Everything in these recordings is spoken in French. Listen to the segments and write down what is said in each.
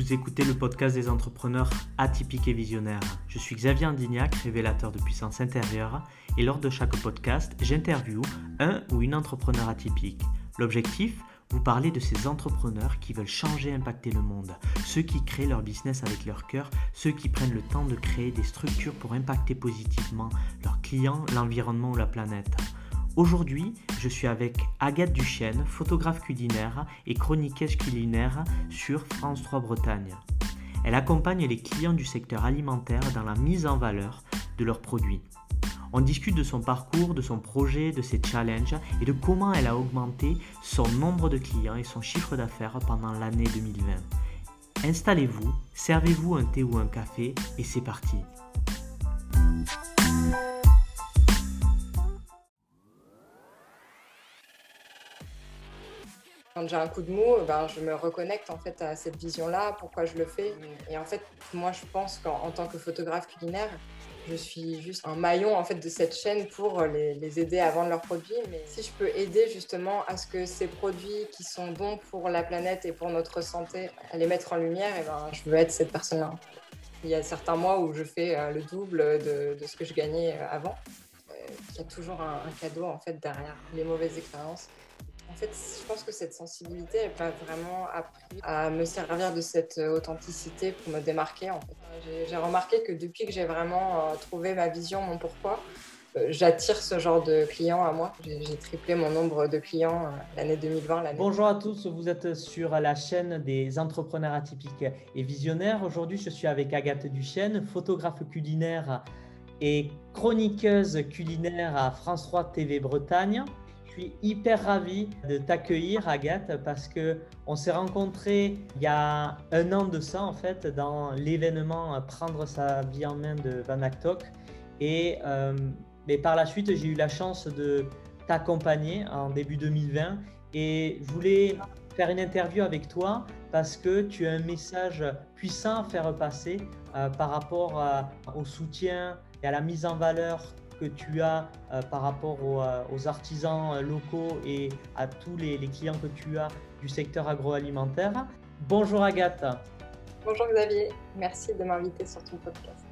Vous écoutez le podcast des entrepreneurs atypiques et visionnaires. Je suis Xavier Andignac, révélateur de puissance intérieure, et lors de chaque podcast, j'interviewe un ou une entrepreneur atypique. L'objectif vous parler de ces entrepreneurs qui veulent changer et impacter le monde, ceux qui créent leur business avec leur cœur, ceux qui prennent le temps de créer des structures pour impacter positivement leurs clients, l'environnement ou la planète. Aujourd'hui, je suis avec Agathe Duchesne, photographe culinaire et chroniqueuse culinaire sur France 3 Bretagne. Elle accompagne les clients du secteur alimentaire dans la mise en valeur de leurs produits. On discute de son parcours, de son projet, de ses challenges et de comment elle a augmenté son nombre de clients et son chiffre d'affaires pendant l'année 2020. Installez-vous, servez-vous un thé ou un café et c'est parti. Quand j'ai un coup de mou, ben, je me reconnecte en fait à cette vision-là, pourquoi je le fais. Et en fait, moi, je pense qu'en tant que photographe culinaire, je suis juste un maillon en fait de cette chaîne pour les, aider à vendre leurs produits. Mais si je peux aider justement à ce que ces produits qui sont bons pour la planète et pour notre santé, à les mettre en lumière, et ben, je veux être cette personne-là. Il y a certains mois où je fais euh, le double de, ce que je gagnais euh, avant. Euh, il y a toujours un, un cadeau en fait derrière les mauvaises expériences. En fait, je pense que cette sensibilité, elle m'a vraiment appris à me servir de cette authenticité pour me démarquer. En fait. J'ai remarqué que depuis que j'ai vraiment euh, trouvé ma vision, mon pourquoi, euh, j'attire ce genre de clients à moi. J'ai triplé mon nombre de clients euh, l'année 2020. Bonjour à tous, vous êtes sur la chaîne des entrepreneurs atypiques et visionnaires. Aujourd'hui, je suis avec Agathe Duchesne, photographe culinaire et chroniqueuse culinaire à France 3 TV Bretagne. Je suis hyper ravi de t'accueillir, Agathe, parce que on s'est rencontrés il y a un an de ça, en fait, dans l'événement Prendre sa vie en main de Van Actok. Et euh, mais par la suite, j'ai eu la chance de t'accompagner en début 2020. Et je voulais faire une interview avec toi parce que tu as un message puissant à faire passer euh, par rapport au soutien et à la mise en valeur que tu as euh, par rapport euh, aux, artisans euh, locaux et à tous les, clients que tu as du secteur agroalimentaire. Bonjour Agathe. Bonjour Xavier, merci de m'inviter sur ton podcast.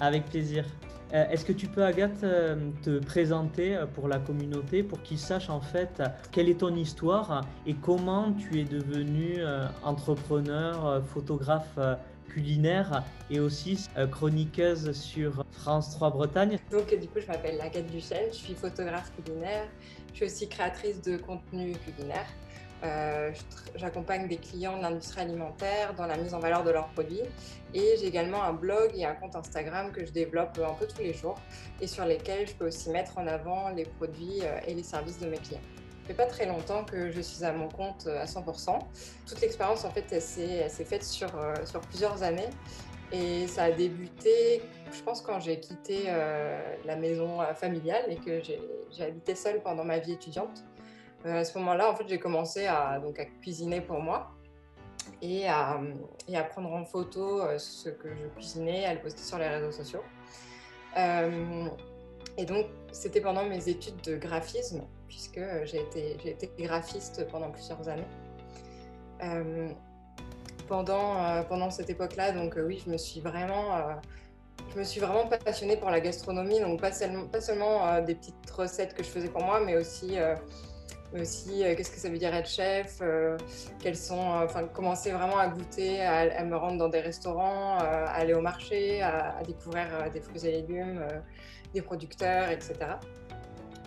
Avec plaisir. Est-ce que tu peux, Agathe, te présenter pour la communauté, pour qu'ils sachent en fait quelle est ton histoire et comment tu es devenu entrepreneur, photographe culinaire et aussi euh, chroniqueuse sur France 3 Bretagne. Donc du coup je m'appelle Laguette Duchel, je suis photographe culinaire, je suis aussi créatrice de contenu culinaire. Euh, j'accompagne des clients de l'industrie alimentaire dans la mise en valeur de leurs produits et j'ai également un blog et un compte Instagram que je développe un peu tous les jours et sur lesquels je peux aussi mettre en avant les produits euh, et les services de mes clients. Ça fait pas très longtemps que je suis à mon compte euh, à 100%. Toute l'expérience, en fait, elle s'est faite sur, euh, sur plusieurs années. Et ça a débuté, je pense, quand j'ai quitté euh, la maison familiale et que j'ai habité seule pendant ma vie étudiante. à ce moment-là, en fait, j'ai commencé à, donc, à cuisiner pour moi et à, et à prendre en photo ce que je cuisinais, à le poster sur les réseaux sociaux. Et donc, c'était pendant mes études de graphisme puisque euh, j'ai été, graphiste pendant plusieurs années. Euh, pendant, euh, pendant cette époque-là, donc oui, je me suis vraiment je me suis vraiment passionnée pour la gastronomie, donc pas seulement, pas seulement des petites recettes que je faisais pour moi, mais aussi, aussi qu'est-ce que ça veut dire être chef, quels sont, enfin, commencer vraiment à goûter, à, me rendre dans des restaurants, à aller au marché, à, à découvrir des fruits et légumes, des producteurs, etc.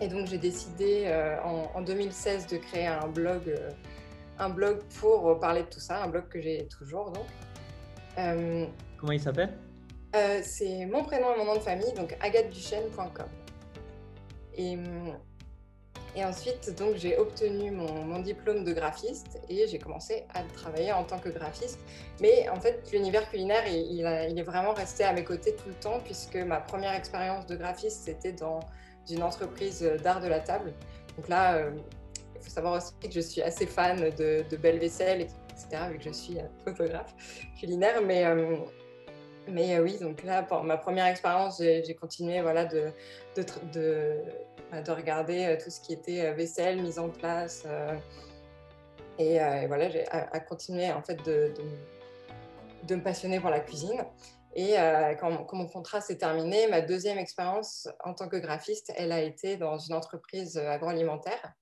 Et donc j'ai décidé euh, en, 2016 de créer un blog, euh, un blog pour parler de tout ça, un blog que j'ai toujours donc. Euh, Comment il s'appelle? C'est mon prénom et mon nom de famille, donc agatheduchesne.com. Et, et ensuite, donc, j'ai obtenu mon, diplôme de graphiste et j'ai commencé à travailler en tant que graphiste. Mais en fait, l'univers culinaire, il, est vraiment resté à mes côtés tout le temps puisque ma première expérience de graphiste, c'était dans d'une entreprise d'art de la table. Donc là, euh, il faut savoir aussi que je suis assez fan de, de belle vaisselle, etc., vu que je suis photographe culinaire. Mais, euh, mais euh, oui, donc là, pour ma première expérience, j'ai continué voilà, de, de, regarder tout ce qui était vaisselle, mise en place. Et, voilà, j'ai à, continuer en fait de, de me passionner pour la cuisine. Et euh, quand, mon contrat s'est terminé, ma deuxième expérience en tant que graphiste, elle a été dans une entreprise agroalimentaire.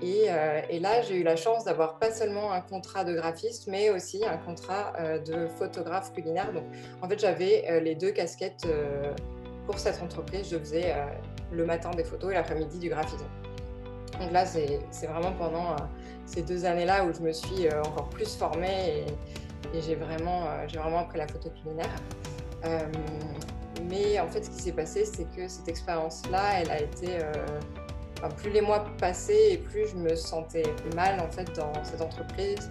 Et, euh, et là, j'ai eu la chance d'avoir pas seulement un contrat de graphiste, mais aussi un contrat euh, de photographe culinaire. Donc, en fait, j'avais les deux casquettes pour cette entreprise. Je faisais le matin des photos et l'après-midi du graphisme. Donc là, c'est vraiment pendant ces deux années-là où je me suis encore plus formée et, j'ai vraiment, euh, vraiment appris la photo culinaire. Euh, mais en fait, ce qui s'est passé, c'est que cette expérience-là, elle a été. Euh, plus les mois passaient et plus je me sentais mal en fait dans cette entreprise.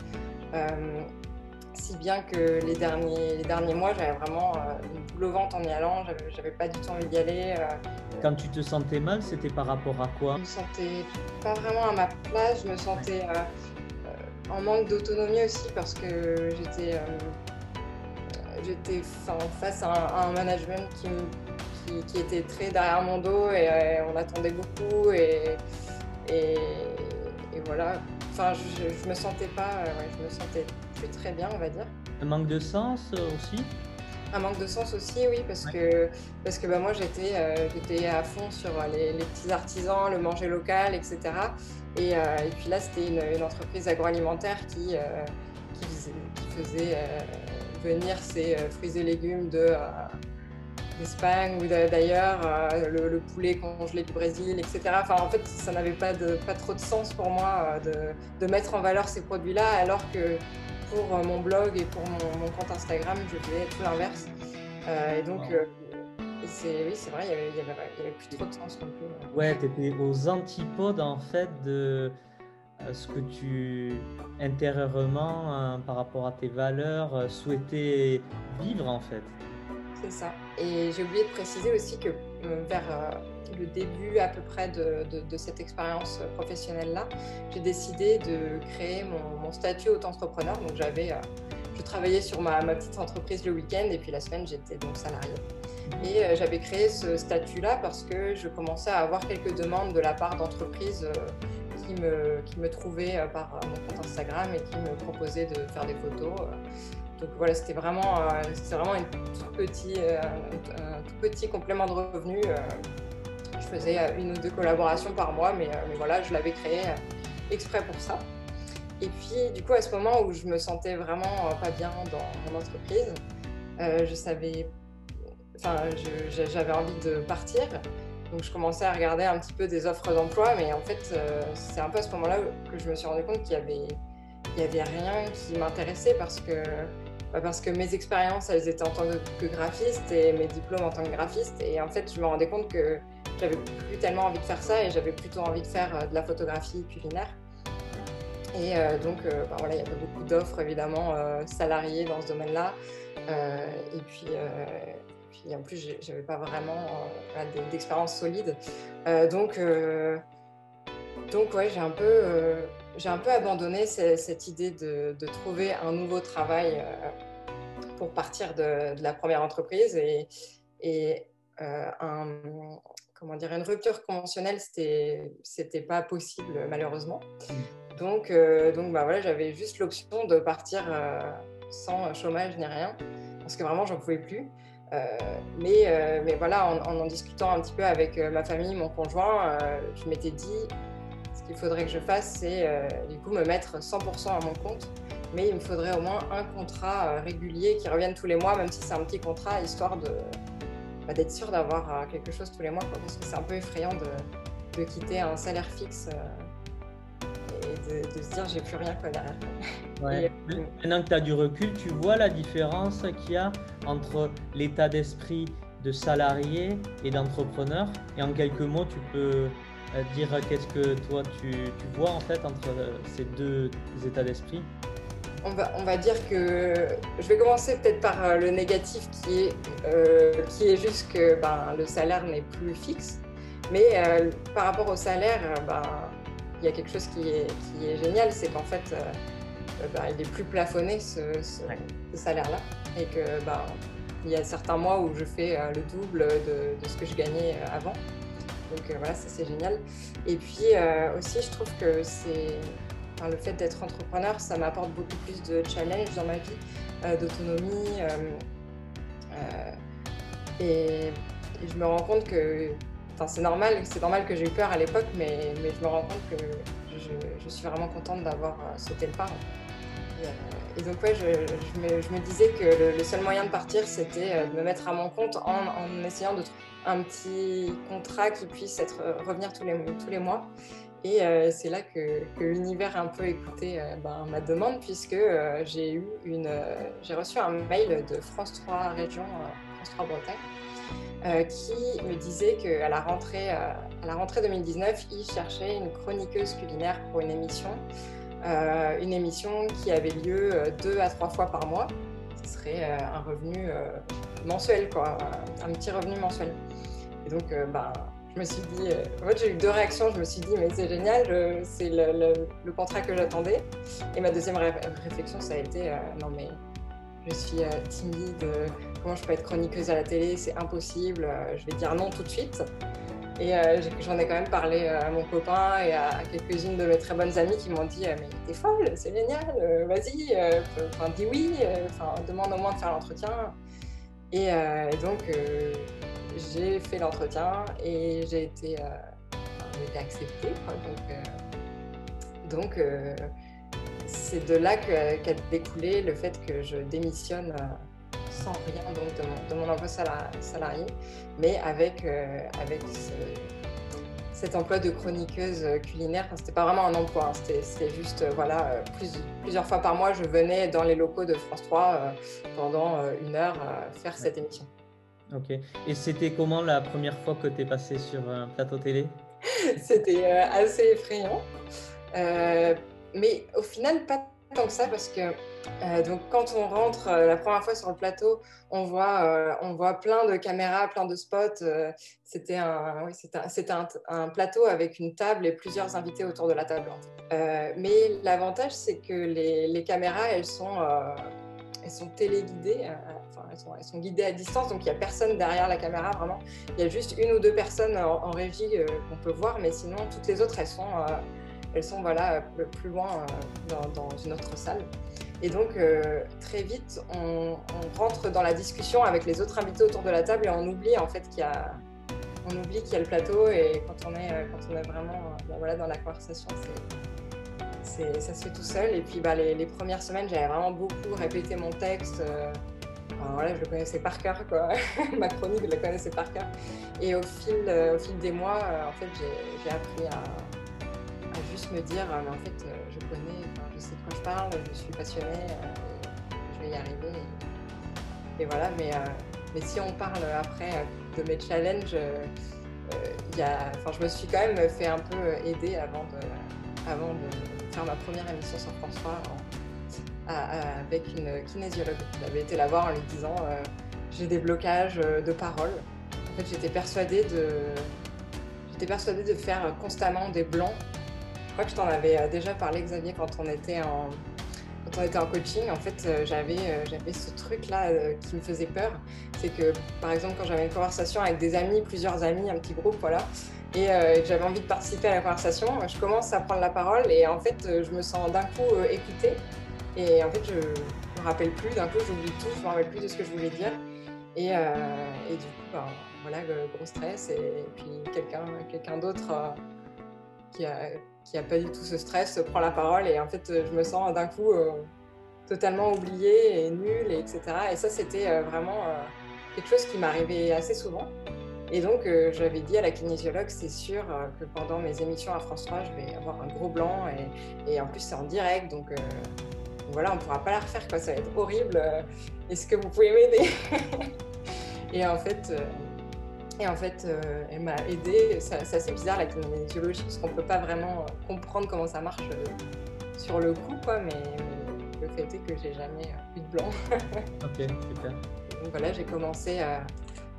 Si bien que les derniers, les derniers mois, j'avais vraiment une boule au ventre en y allant, j'avais pas du tout envie d'y aller. Quand tu te sentais mal, c'était par rapport à quoi? Je me sentais pas vraiment à ma place, je me sentais en manque d'autonomie aussi parce que j'étais euh, j'étais face à un, management qui, qui, était très derrière mon dos et euh, on attendait beaucoup et, et, voilà. Enfin, je, je, me sentais pas, je me sentais plus très bien, on va dire. Un manque de sens aussi un manque de sens aussi, oui, parce que, parce que bah, moi j'étais euh, à fond sur les, petits artisans, le manger local, etc. Et, euh, et puis là, c'était une, entreprise agroalimentaire qui, euh, qui, faisait, euh, venir ses fruits et légumes de d'Espagne ou d'ailleurs, le, poulet congelé du Brésil, etc. Enfin, en fait, ça n'avait pas, de, pas trop de sens pour moi de, de mettre en valeur ces produits-là, alors que pour mon blog et pour mon, mon compte Instagram, je faisais tout l'inverse. et donc, oui, c'est vrai, il n'y avait, plus trop de sens non plus. Ouais, tu étais aux antipodes en fait de euh, ce que tu intérieurement, hein, par rapport à tes valeurs, euh, souhaitais vivre en fait. C'est ça. Et j'ai oublié de préciser aussi que euh, vers le début à peu près de, cette expérience professionnelle-là, j'ai décidé de créer mon, statut auto-entrepreneur. Donc j'avais, je travaillais sur ma, ma petite entreprise le week-end et puis la semaine j'étais donc salariée. Et euh, j'avais créé ce statut-là parce que je commençais à avoir quelques demandes de la part d'entreprises euh, qui me, qui me trouvaient euh, par mon compte Instagram et qui me proposaient de faire des photos. Donc voilà, c'était vraiment, c'était vraiment un tout petit, un tout petit complément de revenus. Je faisais une ou deux collaborations par mois, mais, mais voilà, je l'avais créé exprès pour ça. Et puis, du coup, à ce moment où je me sentais vraiment pas bien dans mon entreprise, je savais enfin, j'avais envie de partir. Donc je commençais à regarder un petit peu des offres d'emploi, mais en fait, euh, c'est un peu à ce moment-là que je me suis rendu compte qu'il y avait, il y avait rien qui m'intéressait parce que, parce que mes expériences, elles étaient en tant que graphiste et mes diplômes en tant que graphiste. Et en fait, je me rendais compte que j'avais plus tellement envie de faire ça et j'avais plutôt envie de faire euh, de la photographie culinaire. Et euh, donc, bah, voilà, il y avait beaucoup d'offres évidemment salariées dans ce domaine-là. et puis en plus, je n'avais pas vraiment euh, d'expérience solide. Euh, donc, euh, donc ouais, j'ai un peu, j'ai un peu abandonné cette, idée de, trouver un nouveau travail pour partir de, la première entreprise et, et un, comment dire, une rupture conventionnelle, c'était, c'était pas possible malheureusement. Mmh. Donc, donc bah voilà, j'avais juste l'option de partir sans chômage ni rien parce que vraiment j'en pouvais plus. Euh, mais, euh, mais voilà, en, en, discutant un petit peu avec euh, ma famille, mon conjoint, je m'étais dit, qu'il faudrait que je fasse, c'est du coup me mettre 100% à mon compte mais il me faudrait au moins un contrat régulier qui revienne tous les mois, même si c'est un petit contrat, histoire de bah, d'être sûr d'avoir quelque chose tous les mois, parce que c'est un peu effrayant de, de, quitter un salaire fixe et de, se dire j'ai plus rien quoi derrière. Ouais. Maintenant que tu as du recul, tu vois la différence qu'il y a entre l'état d'esprit de salarié et d'entrepreneur? Et en quelques mots, tu peux euh, dire qu'est-ce que toi tu, tu, vois en fait entre euh, ces deux états d'esprit? On va, on va, dire que je vais commencer peut-être par euh, le négatif qui est, qui est juste que ben, le salaire n'est plus fixe. Mais par rapport au salaire, ben, il y a quelque chose qui est, qui est génial, c'est qu'en fait, euh, euh, bah, il est plus plafonné ce, salaire-là. Et que bah, il y a certains mois où je fais euh, le double de, de, ce que je gagnais avant. Donc voilà, ça c'est génial. Et puis aussi, je trouve que c'est le fait d'être entrepreneur, ça m'apporte beaucoup plus de challenge dans ma vie, d'autonomie. Et, je me rends compte que c'est normal, c'est normal que j'ai eu peur à l'époque, mais, je me rends compte que je, suis vraiment contente d'avoir sauté le pas. Donc ouais, je, me, disais que le, seul moyen de partir, c'était de me mettre à mon compte en, essayant de trouver un petit contrat qui puisse être, revenir tous les, tous les mois. Et euh, c'est là que, l'univers a un peu écouté euh, ben, ma demande, puisque euh, j'ai reçu un mail de France 3 Région, France 3 Bretagne, qui me disait qu'à la rentrée, la rentrée 2019, il cherchait une chroniqueuse culinaire pour une émission, une émission qui avait lieu deux à trois fois par mois. Ce serait un revenu mensuel, quoi, un petit revenu mensuel. Et donc, ben, je me suis dit, euh, en fait j'ai eu deux réactions, je me suis dit mais c'est génial, c'est le, contrat que j'attendais. Et ma deuxième réflexion ça a été, euh, non mais je suis euh, timide, comment je peux être chroniqueuse à la télé, c'est impossible, je vais dire non tout de suite. Et j'en ai quand même parlé à mon copain et à quelques-unes de mes très bonnes amies qui m'ont dit Mais t'es folle, c'est génial, vas-y, enfin, dis oui, demande au moins de faire l'entretien. Et, donc, j'ai fait l'entretien et j'ai été, euh, acceptée. Donc, euh, euh, c'est de là qu'a découlé le fait que je démissionne sans rien donc, de, mon, emploi salarié, mais avec, avec cet emploi de chroniqueuse culinaire. Enfin, c'était pas vraiment un emploi, hein. c'était juste, voilà, plusieurs fois par mois, je venais dans les locaux de France 3 pendant une heure faire cette émission. Ok. Et c'était comment la première fois que tu es passé sur un plateau télé? C'était euh, assez effrayant. Euh, mais au final, pas tant que ça parce que euh, donc quand on rentre la première fois sur le plateau, on voit, on voit plein de caméras, plein de spots. c'était un, oui, un, un, plateau avec une table et plusieurs invités autour de la table. mais l'avantage, c'est que les, caméras, elles sont, elles sont téléguidées elles sont, guidées à distance, donc il n'y a personne derrière la caméra vraiment. Il y a juste une ou deux personnes en, régie euh, qu'on peut voir, mais sinon toutes les autres, elles sont, euh, elles sont voilà, plus loin euh, dans, une autre salle. Et donc très vite, on, rentre dans la discussion avec les autres invités autour de la table et on oublie en fait qu'il y a, on oublie qu'il y a le plateau et quand on est, quand on est vraiment ben voilà, dans la conversation, ça se fait tout seul. Et puis bah, les, premières semaines, j'avais vraiment beaucoup répété mon texte voilà, je le connaissais par cœur, quoi. Ma chronique, je la connaissais par cœur. Et au fil, euh, au fil des mois, euh, en fait, j'ai appris à, me dire, euh, mais en fait, je connais, je sais de quoi je parle, je suis passionnée, je vais y arriver. Et, voilà, mais, mais si on parle après de mes challenges, y a, je me suis quand même fait un peu aider avant de, avant de faire ma première émission sur François avec une kinésiologue. J'avais été la voir en lui disant euh, j'ai des blocages euh, de parole. En fait, j'étais persuadée de j'étais persuadée de faire constamment des blancs. Je crois que je t'en avais euh, déjà parlé, Xavier, quand on était en coaching, en fait, j'avais j'avais ce truc-là qui me faisait peur. C'est que, par exemple, quand j'avais une conversation avec des amis, plusieurs amis, un petit groupe, voilà, et que j'avais envie de participer à la conversation, je commence à prendre la parole et en fait, je me sens d'un coup écoutée et en fait, je me rappelle plus, d'un coup, j'oublie tout, je me rappelle plus de ce que je voulais dire. Et, euh, du coup, ben, voilà, gros stress. Et, puis quelqu'un quelqu'un d'autre euh, qui a, qui a pas du tout ce stress prend la parole. Et en fait, je me sens d'un coup euh, totalement oubliée et nulle, et etc. Et ça, c'était vraiment quelque chose qui m'arrivait assez souvent. Et donc, j'avais dit à la kinésiologue, c'est sûr que pendant mes émissions à France 3, je vais avoir un gros blanc. Et, en plus, c'est en direct. Donc, voilà, on pourra pas la refaire, quoi. ça va être horrible. Euh, est-ce que vous pouvez m'aider? Et en fait, euh, et en fait euh, elle m'a aidée. C'est assez bizarre la kinésiologie, parce qu'on ne peut pas vraiment comprendre comment ça marche sur le coup, quoi, mais, le fait est que j'ai jamais eu de blanc. ok, super. Donc voilà, j'ai commencé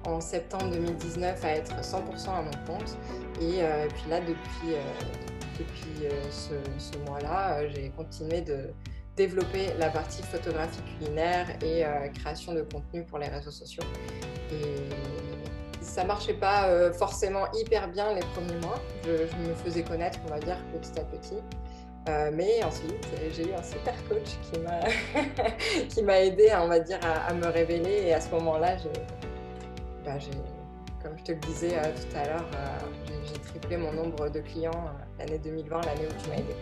en septembre 2019 à être 100% à mon compte. Et, puis là, depuis, depuis ce, ce mois-là, j'ai continué de, développer la partie photographie culinaire et euh, création de contenu pour les réseaux sociaux. Et ça marchait pas euh, forcément hyper bien les premiers mois. Je, me faisais connaître, on va dire, petit à petit. mais ensuite, j'ai eu un super coach qui m'a aidé, on va dire, à, me révéler. Et à ce moment-là, bah, comme je te le disais tout à l'heure, j'ai triplé mon nombre de clients l'année 2020, l'année où tu m'as aidé.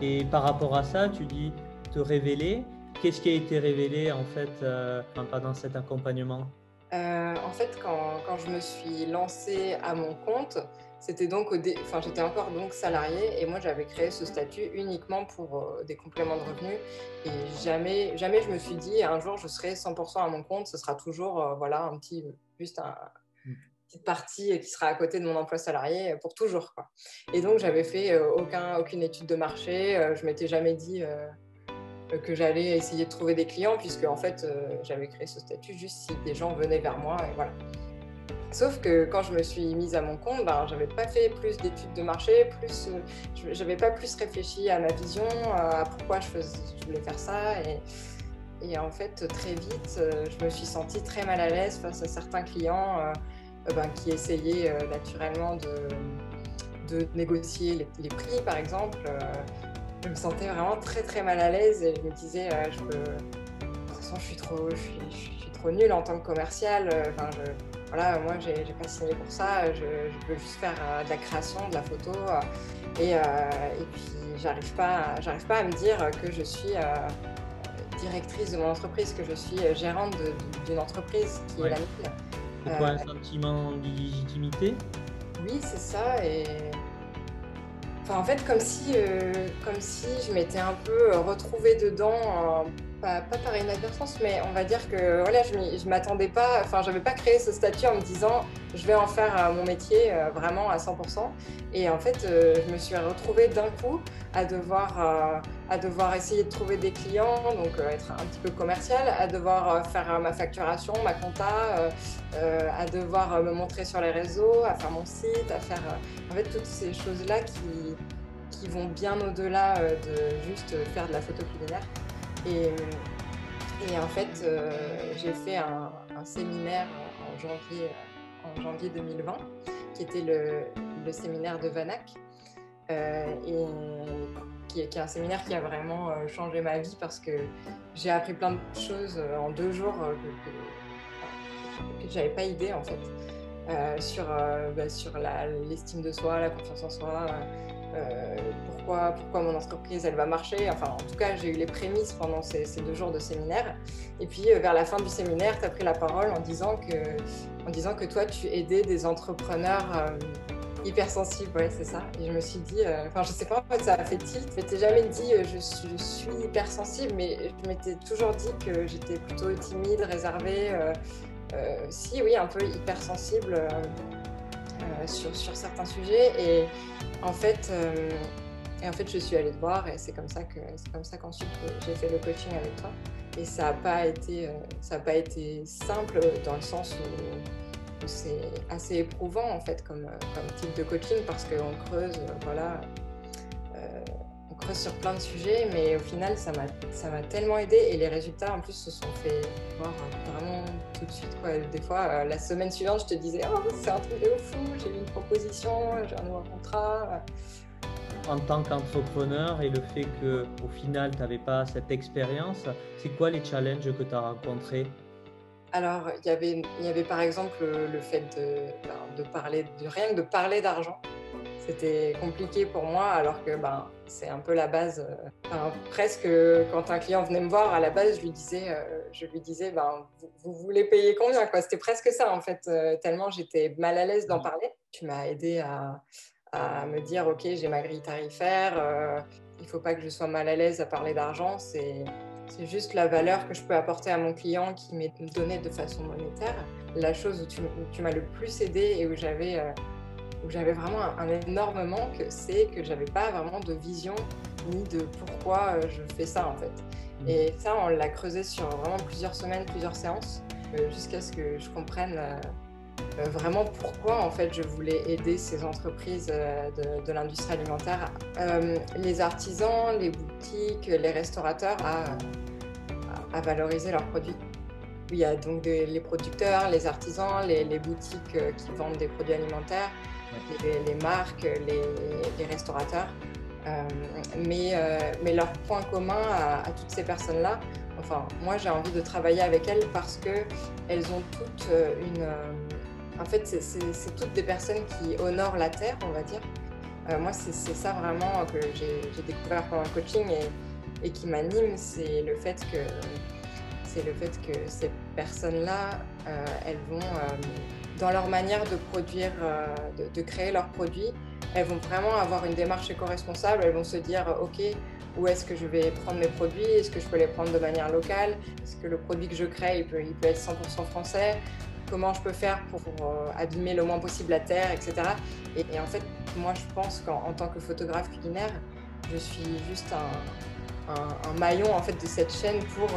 Et par rapport à ça, tu dis te révéler. Qu'est-ce qui a été révélé en fait pendant cet accompagnement? Euh, en fait, quand, je me suis lancée à mon compte, c'était donc au enfin, j'étais encore donc salariée et moi j'avais créé ce statut uniquement pour euh, des compléments de revenus et jamais, jamais je me suis dit un jour je serai 100% à mon compte, ce sera toujours euh, voilà un petit, juste un, une petite partie qui sera à côté de mon emploi salarié pour toujours quoi. Et donc j'avais fait aucun, aucune étude de marché, je m'étais jamais dit que j'allais essayer de trouver des clients, puisque en fait, euh, j'avais créé ce statut juste si des gens venaient vers moi, et voilà. Sauf que quand je me suis mise à mon compte, ben, j'avais pas fait plus d'études de marché, plus, euh, j'avais pas plus réfléchi à ma vision, à pourquoi je, voulais faire ça. Et, et, en fait, très vite, euh, je me suis sentie très mal à l'aise face à certains clients ben, qui essayaient naturellement de, de négocier les, les, prix, par exemple je me sentais vraiment très très mal à l'aise et je me disais, euh, je peux... de toute façon, je suis trop, je suis, trop nulle en tant que commercial. Euh, enfin, voilà, moi, j'ai pas signé pour ça. Je, peux juste faire euh, de la création, de la photo. et, et puis, j'arrive pas, j'arrive pas à me dire que je suis directrice de mon entreprise, que je suis gérante d'une entreprise qui est la mienne. Pourquoi un sentiment de légitimité Oui, c'est ça. Et en fait, comme si, euh, comme si je m'étais un peu retrouvée dedans, pas, par inadvertance, mais on va dire que voilà, je m'attendais pas, enfin, j'avais pas créé ce statut en me disant je vais en faire euh, mon métier euh, vraiment à 100%. Et en fait, je me suis retrouvée d'un coup à devoir, essayer de trouver des clients, donc être un petit peu commercial, à devoir faire ma facturation, ma compta, à devoir me montrer sur les réseaux, à faire mon site, à faire en toutes ces choses-là qui, qui vont bien au-delà de juste faire de la photo culinaire. Et, en fait, euh, j'ai fait un, séminaire en janvier, en janvier 2020, qui était le, séminaire de Vanac, euh, et qui est, un séminaire qui a vraiment euh, changé ma vie parce que j'ai appris plein de choses en deux jours que, que, j'avais pas idée en fait. sur, bah, sur l'estime de soi, la confiance en soi, euh, pourquoi, pourquoi mon entreprise elle va marcher? Enfin, en tout cas, j'ai eu les prémices pendant ces, deux jours de séminaire. Et puis, euh, vers la fin du séminaire, tu as pris la parole en disant, que, en disant que toi, tu aidais des entrepreneurs euh, hypersensibles. Ouais, c'est ça. Et je me suis dit, enfin, je sais pas, en fait, ça a fait tilt. Je m'étais jamais dit, je suis hypersensible, mais je m'étais toujours dit que j'étais plutôt timide, réservée. si, oui, un peu hypersensible. Sur, sur, certains sujets et, en fait, euh, et en fait, je suis allée te voir et c'est comme ça que c'est qu'ensuite euh, j'ai fait le coaching avec toi. Et ça n'a pas été euh, pas été simple dans le sens où, c'est assez éprouvant en fait comme, comme type de coaching parce qu'on creuse voilà sur plein de sujets mais au final ça m'a ça m'a tellement aidé et les résultats en plus se sont fait voir vraiment tout de suite quoi. Des fois la semaine suivante je te disais oh c'est un truc de fou j'ai eu une proposition j'ai un nouveau contrat en tant qu'entrepreneur et le fait qu'au final, tu n'avais pas cette expérience, c'est quoi les challenges que tu as rencontrés? Alors, il y avait, y avait par exemple le fait de, ben, de parler, de rien que de parler d'argent. C'était compliqué pour moi, alors que ben, c'est un peu la base. Euh, presque quand un client venait me voir, à la base, je lui disais, euh, je lui disais ben, vous, voulez payer combien C'était presque ça, en fait, euh, tellement j'étais mal à l'aise d'en parler. Tu m'as aidé à, à me dire ok j'ai ma grille tarifaire, euh, il ne faut pas que je sois mal à l'aise à parler d'argent, c'est c'est juste la valeur que je peux apporter à mon client qui m'est donnée de façon monétaire. La chose où tu, m'as le plus aidé et où j'avais où j'avais vraiment un, énorme manque, c'est que j'avais pas vraiment de vision ni de pourquoi euh, je fais ça en fait. Mmh. Et ça, on l'a creusé sur vraiment plusieurs semaines, plusieurs séances, jusqu'à ce que je comprenne euh, vraiment pourquoi en fait je voulais aider ces entreprises euh, de, l'industrie alimentaire, euh, les artisans, les boutiques, les restaurateurs à, à, valoriser leurs produits. Il y a donc les producteurs, les artisans, les, boutiques qui vendent des produits alimentaires, les, marques, les, restaurateurs. mais, mais leur point commun à, toutes ces personnes-là, enfin moi j'ai envie de travailler avec elles parce qu'elles ont toutes une... en fait c'est toutes des personnes qui honorent la terre, on va dire. moi c'est ça vraiment que j'ai découvert pendant le coaching et, et qui m'anime, c'est le fait que c'est le fait que ces personnes-là, euh, elles vont, euh, dans leur manière de produire, euh, de, créer leurs produits, elles vont vraiment avoir une démarche éco-responsable. Elles vont se dire, OK, où est-ce que je vais prendre mes produits? Est-ce que je peux les prendre de manière locale? Est-ce que le produit que je crée, il peut, il peut être 100% français? Comment je peux faire pour, abîmer le moins possible la terre, etc. Et, en fait, moi, je pense qu'en tant que photographe culinaire, je suis juste un, maillon en fait de cette chaîne pour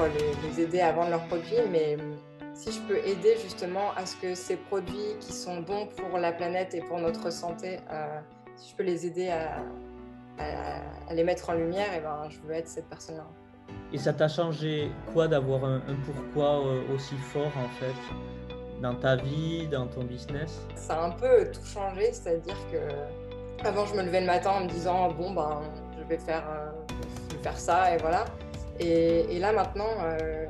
les, aider à vendre leurs produits. Mais euh, si je peux aider justement à ce que ces produits qui sont bons pour la planète et pour notre santé, euh, si je peux les aider à, les mettre en lumière, et eh ben, je veux être cette personne-là. Et ça t'a changé quoi d'avoir un, pourquoi euh, aussi fort en fait dans ta vie, dans ton business? Ça a un peu tout changé, c'est-à-dire que avant je me levais le matin en me disant bon ben je vais faire faire ça et voilà. Et, là maintenant, euh,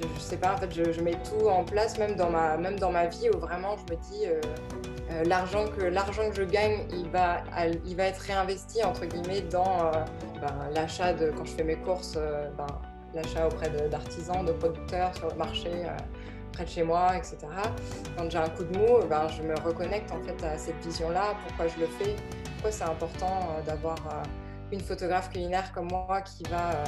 je, sais pas, en fait, je, mets tout en place, même dans ma, même dans ma vie, où vraiment je me dis euh, euh, l'argent que l'argent que je gagne, il va, il va être réinvesti entre guillemets dans ben, l'achat de quand je fais mes courses, ben, l'achat auprès d'artisans, de, producteurs sur le marché près de chez moi, etc. Quand j'ai un coup de mou, ben, je me reconnecte en fait à cette vision-là, pourquoi je le fais, pourquoi c'est important d'avoir une photographe culinaire comme moi qui va, euh,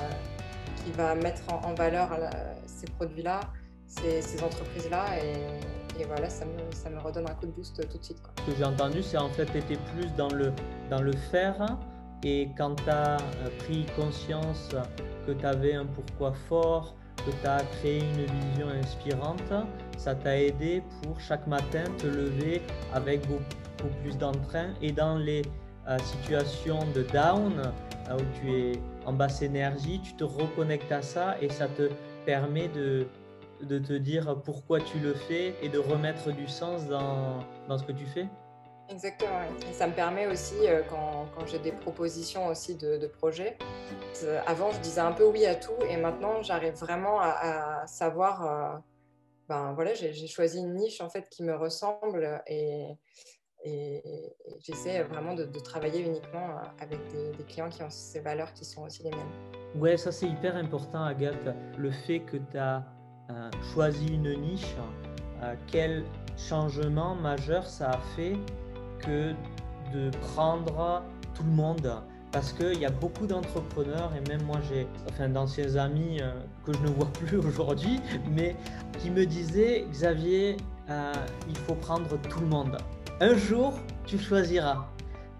qui va mettre en, valeur euh, ces produits-là, ces, entreprises-là. Et, voilà, ça me, redonne un coup de boost tout de suite. Ce que j'ai entendu, c'est en fait, tu étais plus dans le, faire. Et quand tu as euh, pris conscience que tu avais un pourquoi fort, que tu as créé une vision inspirante, ça t'a aidé pour chaque matin te lever avec beaucoup plus d'entrain et dans les situation de down, euh, où tu es en basse énergie, tu te reconnectes à ça et ça te permet de, de te dire pourquoi tu le fais et de remettre du sens dans, dans ce que tu fais Exactement. Ça me permet aussi, euh, quand, quand j'ai des propositions aussi de, de projets, avant je disais un peu oui à tout et maintenant j'arrive vraiment à, savoir, euh, ben voilà, j'ai choisi une niche en fait qui me ressemble et, et, j'essaie vraiment de, travailler uniquement euh, avec des, clients qui ont ces valeurs qui sont aussi les miennes. Ouais, ça c'est hyper important, Agathe. Le fait que tu as euh, choisi une niche, euh, quel changement majeur ça a fait que de prendre tout le monde? Parce qu'il y a beaucoup d'entrepreneurs et même moi j'ai enfin d'anciens amis que je ne vois plus aujourd'hui mais qui me disaient Xavier il faut prendre tout le monde un jour, tu choisiras.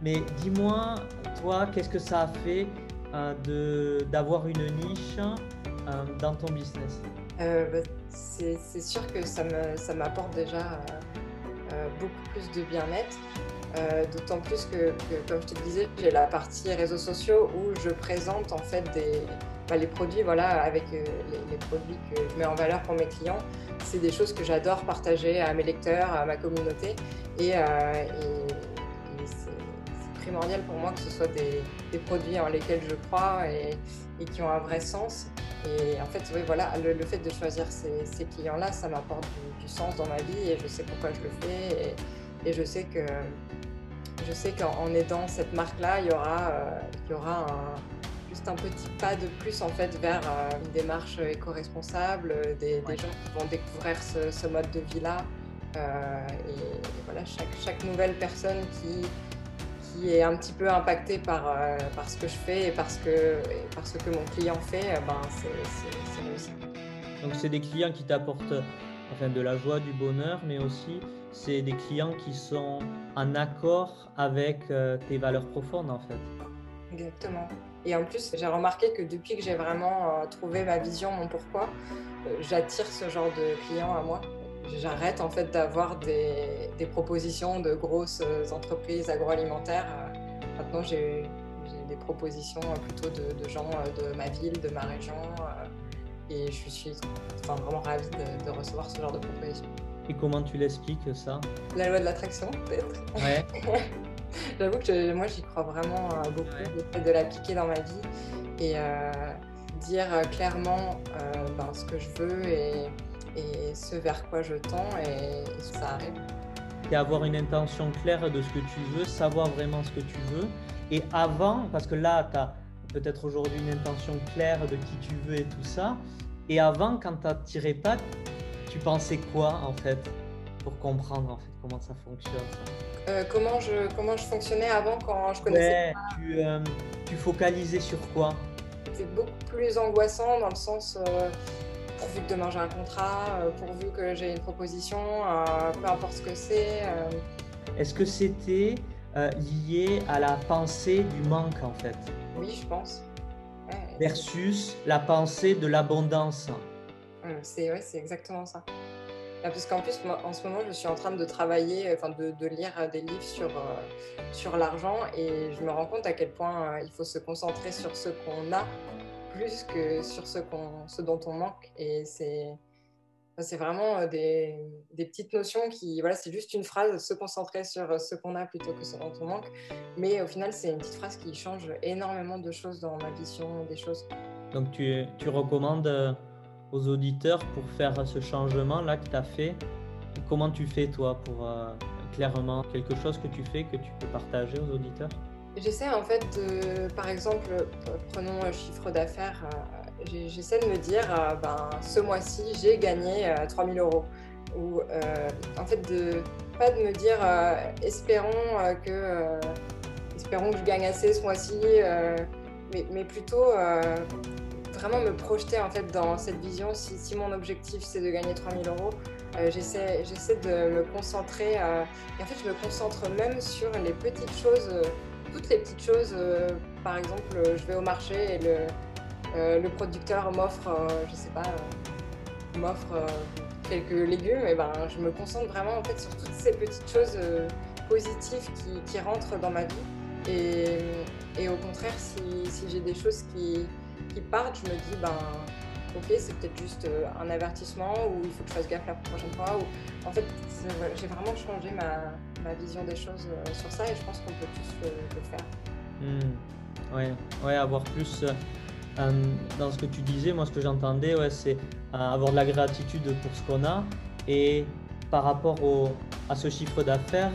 Mais dis-moi, toi, qu'est-ce que ça a fait euh, d'avoir une niche euh, dans ton business? Euh, bah, C'est sûr que ça m'apporte ça déjà beaucoup plus de bien-être. D'autant plus que, comme je te disais, j'ai la partie réseaux sociaux où je présente en fait des, les produits, voilà, avec les, les, produits que je mets en valeur pour mes clients. C'est des choses que j'adore partager à mes lecteurs, à ma communauté. Et, euh, c'est primordial pour moi que ce soit des, produits en lesquels je crois et, qui ont un vrai sens. Et en fait, oui, voilà, le, fait de choisir ces, clients-là, ça m'apporte du, sens dans ma vie et je sais pourquoi je le fais. Et, je sais que je sais qu'en aidant cette marque-là, il y aura, euh, il y aura juste un petit pas de plus en fait vers euh, une démarche éco-responsable, des, gens qui vont découvrir ce mode de vie-là. Euh, et, voilà, chaque, chaque, nouvelle personne qui, qui est un petit peu impactée par, euh, par ce que je fais et parce que, par ce que mon client fait, euh, ben, c'est réussi. Donc c'est des clients qui t'apportent enfin, de la joie, du bonheur, mais aussi c'est des clients qui sont en accord avec tes valeurs profondes en fait. Exactement. Et en plus, j'ai remarqué que depuis que j'ai vraiment trouvé ma vision, mon pourquoi, j'attire ce genre de clients à moi j'arrête en fait d'avoir des, propositions de grosses entreprises agroalimentaires. Maintenant, j'ai des propositions plutôt de, gens de ma ville, de ma région. Et je suis enfin, vraiment ravie de, recevoir ce genre de propositions. Et comment tu l'expliques ça? La loi de l'attraction, peut-être? Ouais. J'avoue que moi, j'y crois vraiment beaucoup, le fait de l'appliquer dans ma vie et dire clairement ben, ce que je veux et, et, ce vers quoi je tends et, ça arrive. Et avoir une intention claire de ce que tu veux, savoir vraiment ce que tu veux. Et avant, parce que là, tu as peut-être aujourd'hui une intention claire de qui tu veux et tout ça. Et avant, quand tu tiré pas, tu pensais quoi en fait? Pour comprendre en fait comment ça fonctionne euh, comment, je, comment je fonctionnais avant quand je connaissais pas. Tu, euh, tu focalisais sur quoi? C'est beaucoup plus angoissant dans le sens euh, pourvu que demain j'ai un contrat, pourvu que j'ai une proposition, peu importe ce que c'est. Est-ce que c'était lié à la pensée du manque en fait? Oui, je pense. Versus la pensée de l'abondance. C'est ouais, exactement ça. Ah, parce qu'en plus, en ce moment, je suis en train de travailler, enfin de, lire des livres sur, euh, sur l'argent et je me rends compte à quel point euh, il faut se concentrer sur ce qu'on a plus que sur ce, qu'on, ce dont on manque. Et c'est, c'est vraiment euh, des, des, petites notions qui, voilà, c'est juste une phrase, se concentrer sur ce qu'on a plutôt que ce dont on manque. Mais au final, c'est une petite phrase qui change énormément de choses dans ma vision des choses. Donc tu, tu recommandes aux auditeurs pour faire ce changement-là que tu as fait Comment tu fais toi pour euh, clairement quelque chose que tu fais que tu peux partager aux auditeurs? J'essaie en fait de, par exemple, prenons un chiffre d'affaires, euh, j'essaie de me dire, euh, ben, ce mois-ci j'ai gagné 3000 euros. Ou en fait, de, pas de me dire, espérons, que, espérons que je gagne assez ce mois-ci, mais, mais, plutôt vraiment me projeter en fait dans cette vision. Si, mon objectif c'est de gagner 3000 euros, euh, j'essaie, j'essaie de me concentrer. Euh, et en fait, je me concentre même sur les petites choses, euh, toutes les petites choses. par exemple, je vais au marché et le, le producteur m'offre, je sais pas, m'offre quelques légumes. Et ben, je me concentre vraiment en fait sur toutes ces petites choses positives qui, qui, rentrent dans ma vie. Et, et au contraire, si, si j'ai des choses qui, qui partent, je me dis, ben, ok, c'est peut-être juste euh, un avertissement ou il faut que je fasse gaffe la prochaine fois. En fait, j'ai vraiment changé ma, vision des choses euh, sur ça et je pense qu'on peut tous le, faire. Hmm. Ouais. avoir plus. Euh, dans ce que tu disais, moi, ce que j'entendais, ouais, c'est avoir de la gratitude pour ce qu'on a et par rapport à ce chiffre d'affaires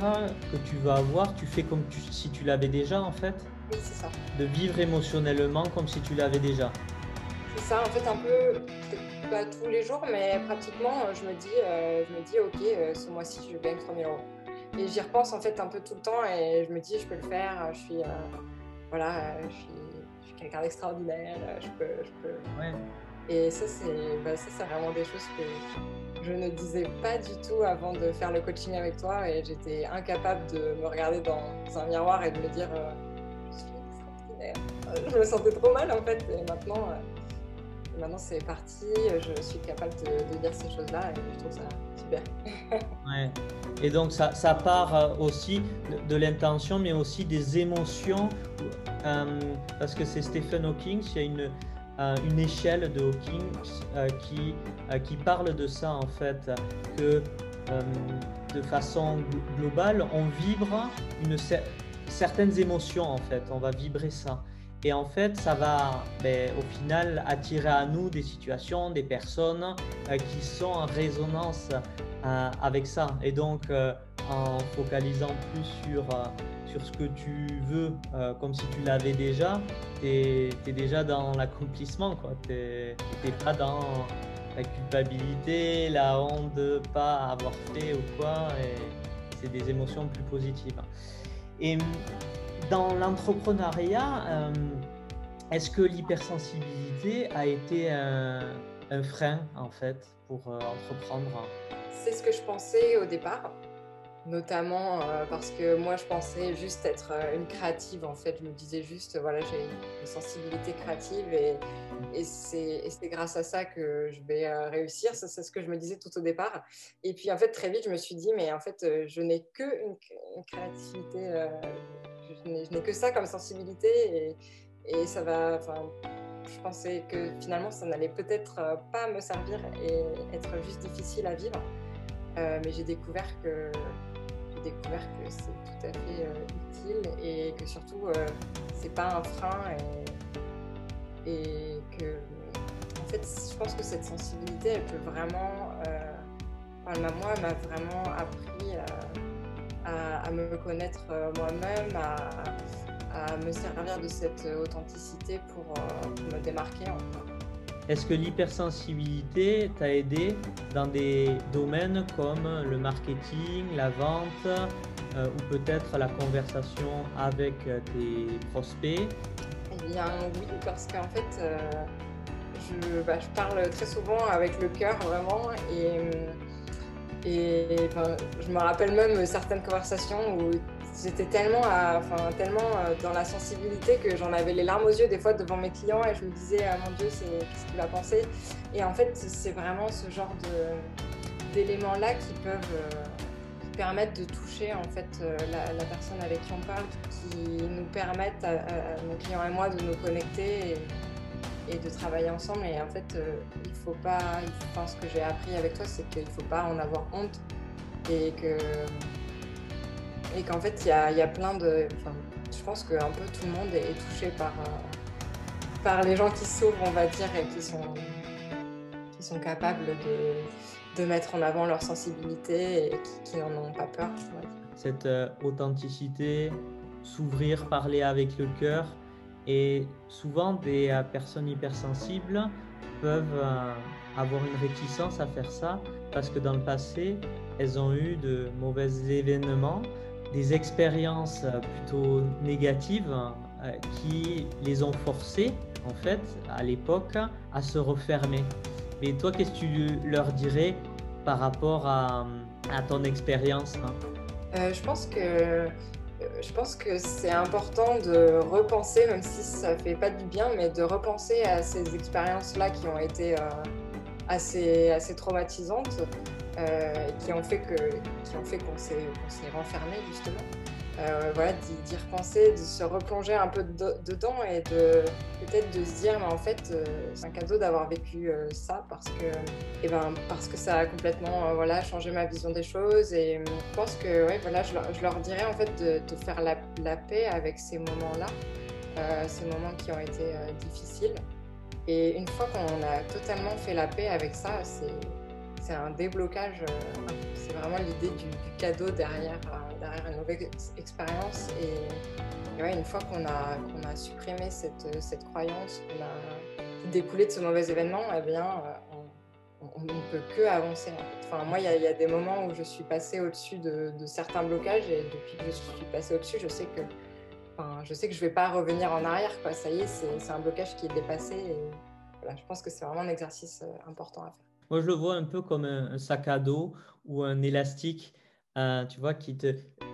que tu veux avoir, tu fais comme si tu l'avais déjà en fait oui, c'est ça. De vivre émotionnellement comme si tu l'avais déjà. C'est ça, en fait, un peu, pas tous les jours, mais pratiquement, je me dis, euh, je me dis ok, euh, ce mois-ci, je gagne 3000 euros. Et j'y repense en fait un peu tout le temps et je me dis, je peux le faire, je suis, euh, voilà, je suis, quelqu'un d'extraordinaire, je peux. Je peux... Ouais. Et ça, c'est bah, vraiment des choses que je ne disais pas du tout avant de faire le coaching avec toi et j'étais incapable de me regarder dans un miroir et de me dire je me sentais trop mal en fait. Et maintenant, euh, maintenant c'est parti. Je suis capable de, dire ces choses-là et je trouve ça super. ouais. Et donc ça, part euh, aussi de, l'intention, mais aussi des émotions. Euh, parce que c'est Stephen Hawking, il y a une, échelle de Hawking qui, qui parle de ça en fait, que de façon globale, on vibre une certaines émotions en fait, on va vibrer ça. Et en fait, ça va ben, au final attirer à nous des situations, des personnes euh, qui sont en résonance euh, avec ça. Et donc, euh, en focalisant plus sur, sur ce que tu veux, comme si tu l'avais déjà, tu es, déjà dans l'accomplissement. Tu n'es pas dans la culpabilité, la honte de pas avoir fait ou quoi. C'est des émotions plus positives. Et dans l'entrepreneuriat, euh, est-ce que l'hypersensibilité a été un, frein en fait pour euh, entreprendre? C'est ce que je pensais au départ, notamment euh, parce que moi je pensais juste être une créative en fait. Je me disais juste voilà j'ai une sensibilité créative et, et c'est grâce à ça que je vais réussir. C'est ce que je me disais tout au départ. Et puis en fait très vite je me suis dit mais en fait je n'ai que une, créativité je n'ai que ça comme sensibilité et, ça va. Enfin, je pensais que finalement ça n'allait peut-être euh, pas me servir et être juste difficile à vivre. Euh, mais j'ai découvert que découvert que c'est tout à fait utile et que surtout c'est pas un frein et, que en fait je pense que cette sensibilité elle peut vraiment enfin, moi m'a vraiment appris à, me connaître moi-même à, me servir de cette authenticité pour, me démarquer enfin. Est-ce que l'hypersensibilité t'a aidé dans des domaines comme le marketing, la vente euh, ou peut-être la conversation avec tes prospects? Eh bien oui, parce qu'en fait, euh, je, bah, je, parle très souvent avec le cœur vraiment et, et je me rappelle même certaines conversations où j'étais tellement, enfin, tellement euh, dans la sensibilité que j'en avais les larmes aux yeux des fois devant mes clients et je me disais ah, mon Dieu c'est qu'est-ce qu'il va penser? Et en fait c'est vraiment ce genre d'éléments là qui peuvent euh, permettre de toucher en fait euh, la, personne avec qui on parle qui nous permettent à, mon client et moi de nous connecter et, de travailler ensemble. Et en fait il faut pas enfin, ce que j'ai appris avec toi c'est qu'il faut pas en avoir honte et que et qu'en fait, il y a, plein de. je pense qu'un peu tout le monde est touché par, euh, par les gens qui s'ouvrent, on va dire, et qui sont, qui sont capables de, de mettre en avant leur sensibilité et qui, n'en ont pas peur. Cette euh, authenticité, s'ouvrir, parler avec le cœur. Et souvent, des euh, personnes hypersensibles peuvent avoir une réticence à faire ça parce que dans le passé, elles ont eu de mauvais événements des expériences euh, plutôt négatives euh, qui les ont forcés, en fait, à l'époque, à se refermer. Mais toi, qu'est-ce que tu leur dirais par rapport à, ton expérience hein? Euh, Je pense que je pense que c'est important de repenser, même si ça fait pas du bien, mais de repenser à ces expériences-là qui ont été assez, assez traumatisantes euh, qui ont fait que ont fait qu'on s'est renfermé justement. Euh, voilà, d'y repenser, de se replonger un peu dedans et de peut-être de se dire mais en fait euh, c'est un cadeau d'avoir vécu ça parce que eh ben parce que ça a complètement voilà changé ma vision des choses et je pense que ouais, voilà je, leur dirais en fait de, de faire la, la, paix avec ces moments là ces moments qui ont été difficiles et une fois qu'on a totalement fait la paix avec ça c'est c'est un déblocage. Euh, c'est vraiment l'idée du, cadeau derrière, euh, derrière une nouvelle expérience. Et, une fois qu'on a, qu'on a supprimé cette, cette croyance, qu'on a découlé de ce mauvais événement, eh bien, euh, on ne peut que avancer. Enfin, moi, il y, a des moments où je suis passée au-dessus de, certains blocages et depuis que je suis passée au-dessus, je sais que, je sais que je vais pas revenir en arrière. Ça y est, c'est un blocage qui est dépassé. Voilà, je pense que c'est vraiment un exercice important à faire. Moi, je le vois un peu comme un, sac à dos ou un élastique, euh, tu vois, qui te,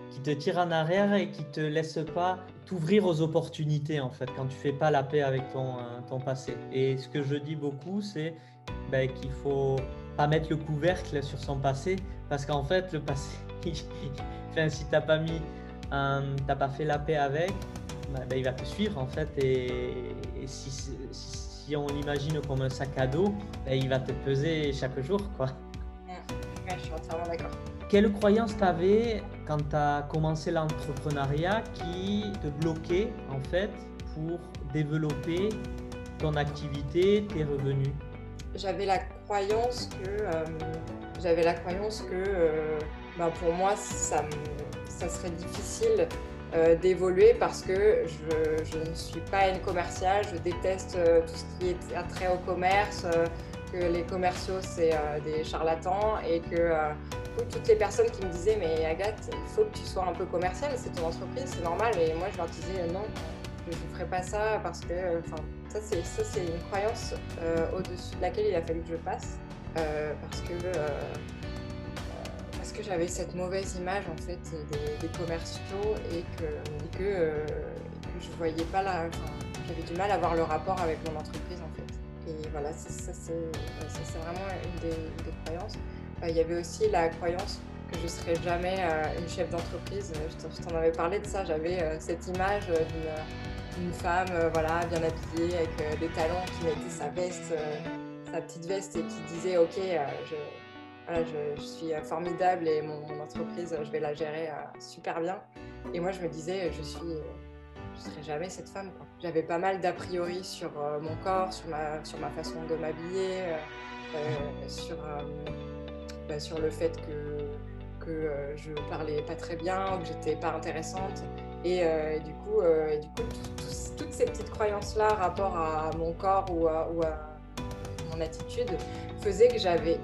qui te tire en arrière et qui te laisse pas t'ouvrir aux opportunités, en fait, quand tu fais pas la paix avec ton, euh, ton passé. Et ce que je dis beaucoup, c'est ben, qu'il faut pas mettre le couvercle sur son passé, parce qu'en fait, le passé, enfin, si t'as pas mis, euh, t'as pas fait la paix avec, ben, ben, il va te suivre, en fait, et, si, si si on l'imagine comme un sac à dos, ben, il va te peser chaque jour. Quoi. Ouais, je suis entièrement d'accord. Quelle croyance tu avais quand tu as commencé l'entrepreneuriat qui te bloquait en fait pour développer ton activité, tes revenus? J'avais la croyance que euh, j'avais la croyance que euh, ben, pour moi ça, ça serait difficile euh, d'évoluer parce que je, ne suis pas une commerciale, je déteste euh, tout ce qui est attrait au commerce, euh, que les commerciaux c'est des charlatans et que toutes les personnes qui me disaient mais Agathe, il faut que tu sois un peu commerciale, c'est ton entreprise, c'est normal. Et moi je leur disais non, je ne ferai pas ça parce que enfin ça c'est une croyance au-dessus de laquelle il a fallu que je passe parce que que j'avais cette mauvaise image en fait des, commerciaux et que, que, euh, je voyais pas la, j'avais du mal à avoir le rapport avec mon entreprise en fait. Et voilà, ça, c'est vraiment une des, croyances. Euh, il y avait aussi la croyance que je serais jamais euh, une chef d'entreprise. Je t'en avais parlé de ça. J'avais cette image d'une femme voilà, bien habillée avec des talons qui mettait sa veste, sa petite veste et qui disait ok, je je, suis formidable et mon, entreprise, je vais la gérer super bien. Et moi, je me disais, je suis, je serai jamais cette femme. J'avais pas mal d'a priori sur mon corps, sur ma, sur ma façon de m'habiller, sur, bah, sur le fait que, que je parlais pas très bien ou que j'étais pas intéressante. Et, du coup, du coup toutes ces petites croyances-là, rapport à mon corps ou à mon attitude, faisaient que j'avais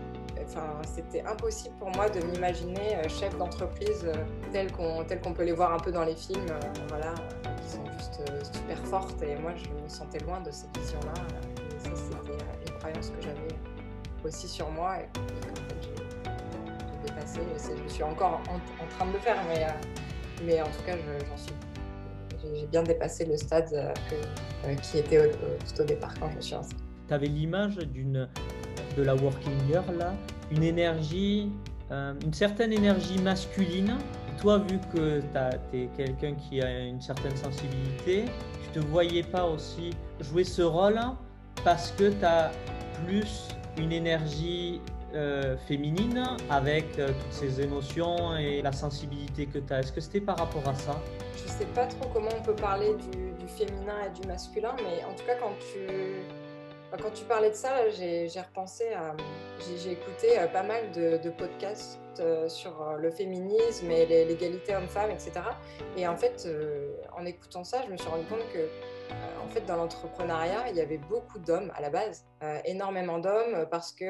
C'était impossible pour moi de m'imaginer euh, chef d'entreprise euh, tel qu'on peut les voir un peu dans les films, euh, voilà, qui sont juste super fortes. Et moi, je me sentais loin de cette vision-là. Et ça, c'était une croyance que j'avais aussi sur moi et, j'ai dépassé. je suis encore en, train de le faire, mais, en tout cas, j'en suis j'ai bien dépassé le stade qui était tout au départ quand je me suis lancée. Tu avais l'image de la working girl là, une énergie, euh, une certaine énergie masculine. Toi, vu que tu es quelqu'un qui a une certaine sensibilité, tu te voyais pas aussi jouer ce rôle parce que tu as plus une énergie euh, féminine avec euh, toutes ces émotions et la sensibilité que tu as. Est-ce que c'était par rapport à ça? Je sais pas trop comment on peut parler du, du, féminin et du masculin, mais en tout cas, quand tu quand tu parlais de ça, j'ai repensé à. J'ai écouté euh, pas mal de, podcasts euh, sur euh, le féminisme et l'égalité homme-femme, etc. Et en fait, en écoutant ça, je me suis rendu compte que en fait, dans l'entrepreneuriat, il y avait beaucoup d'hommes à la base, énormément d'hommes, parce que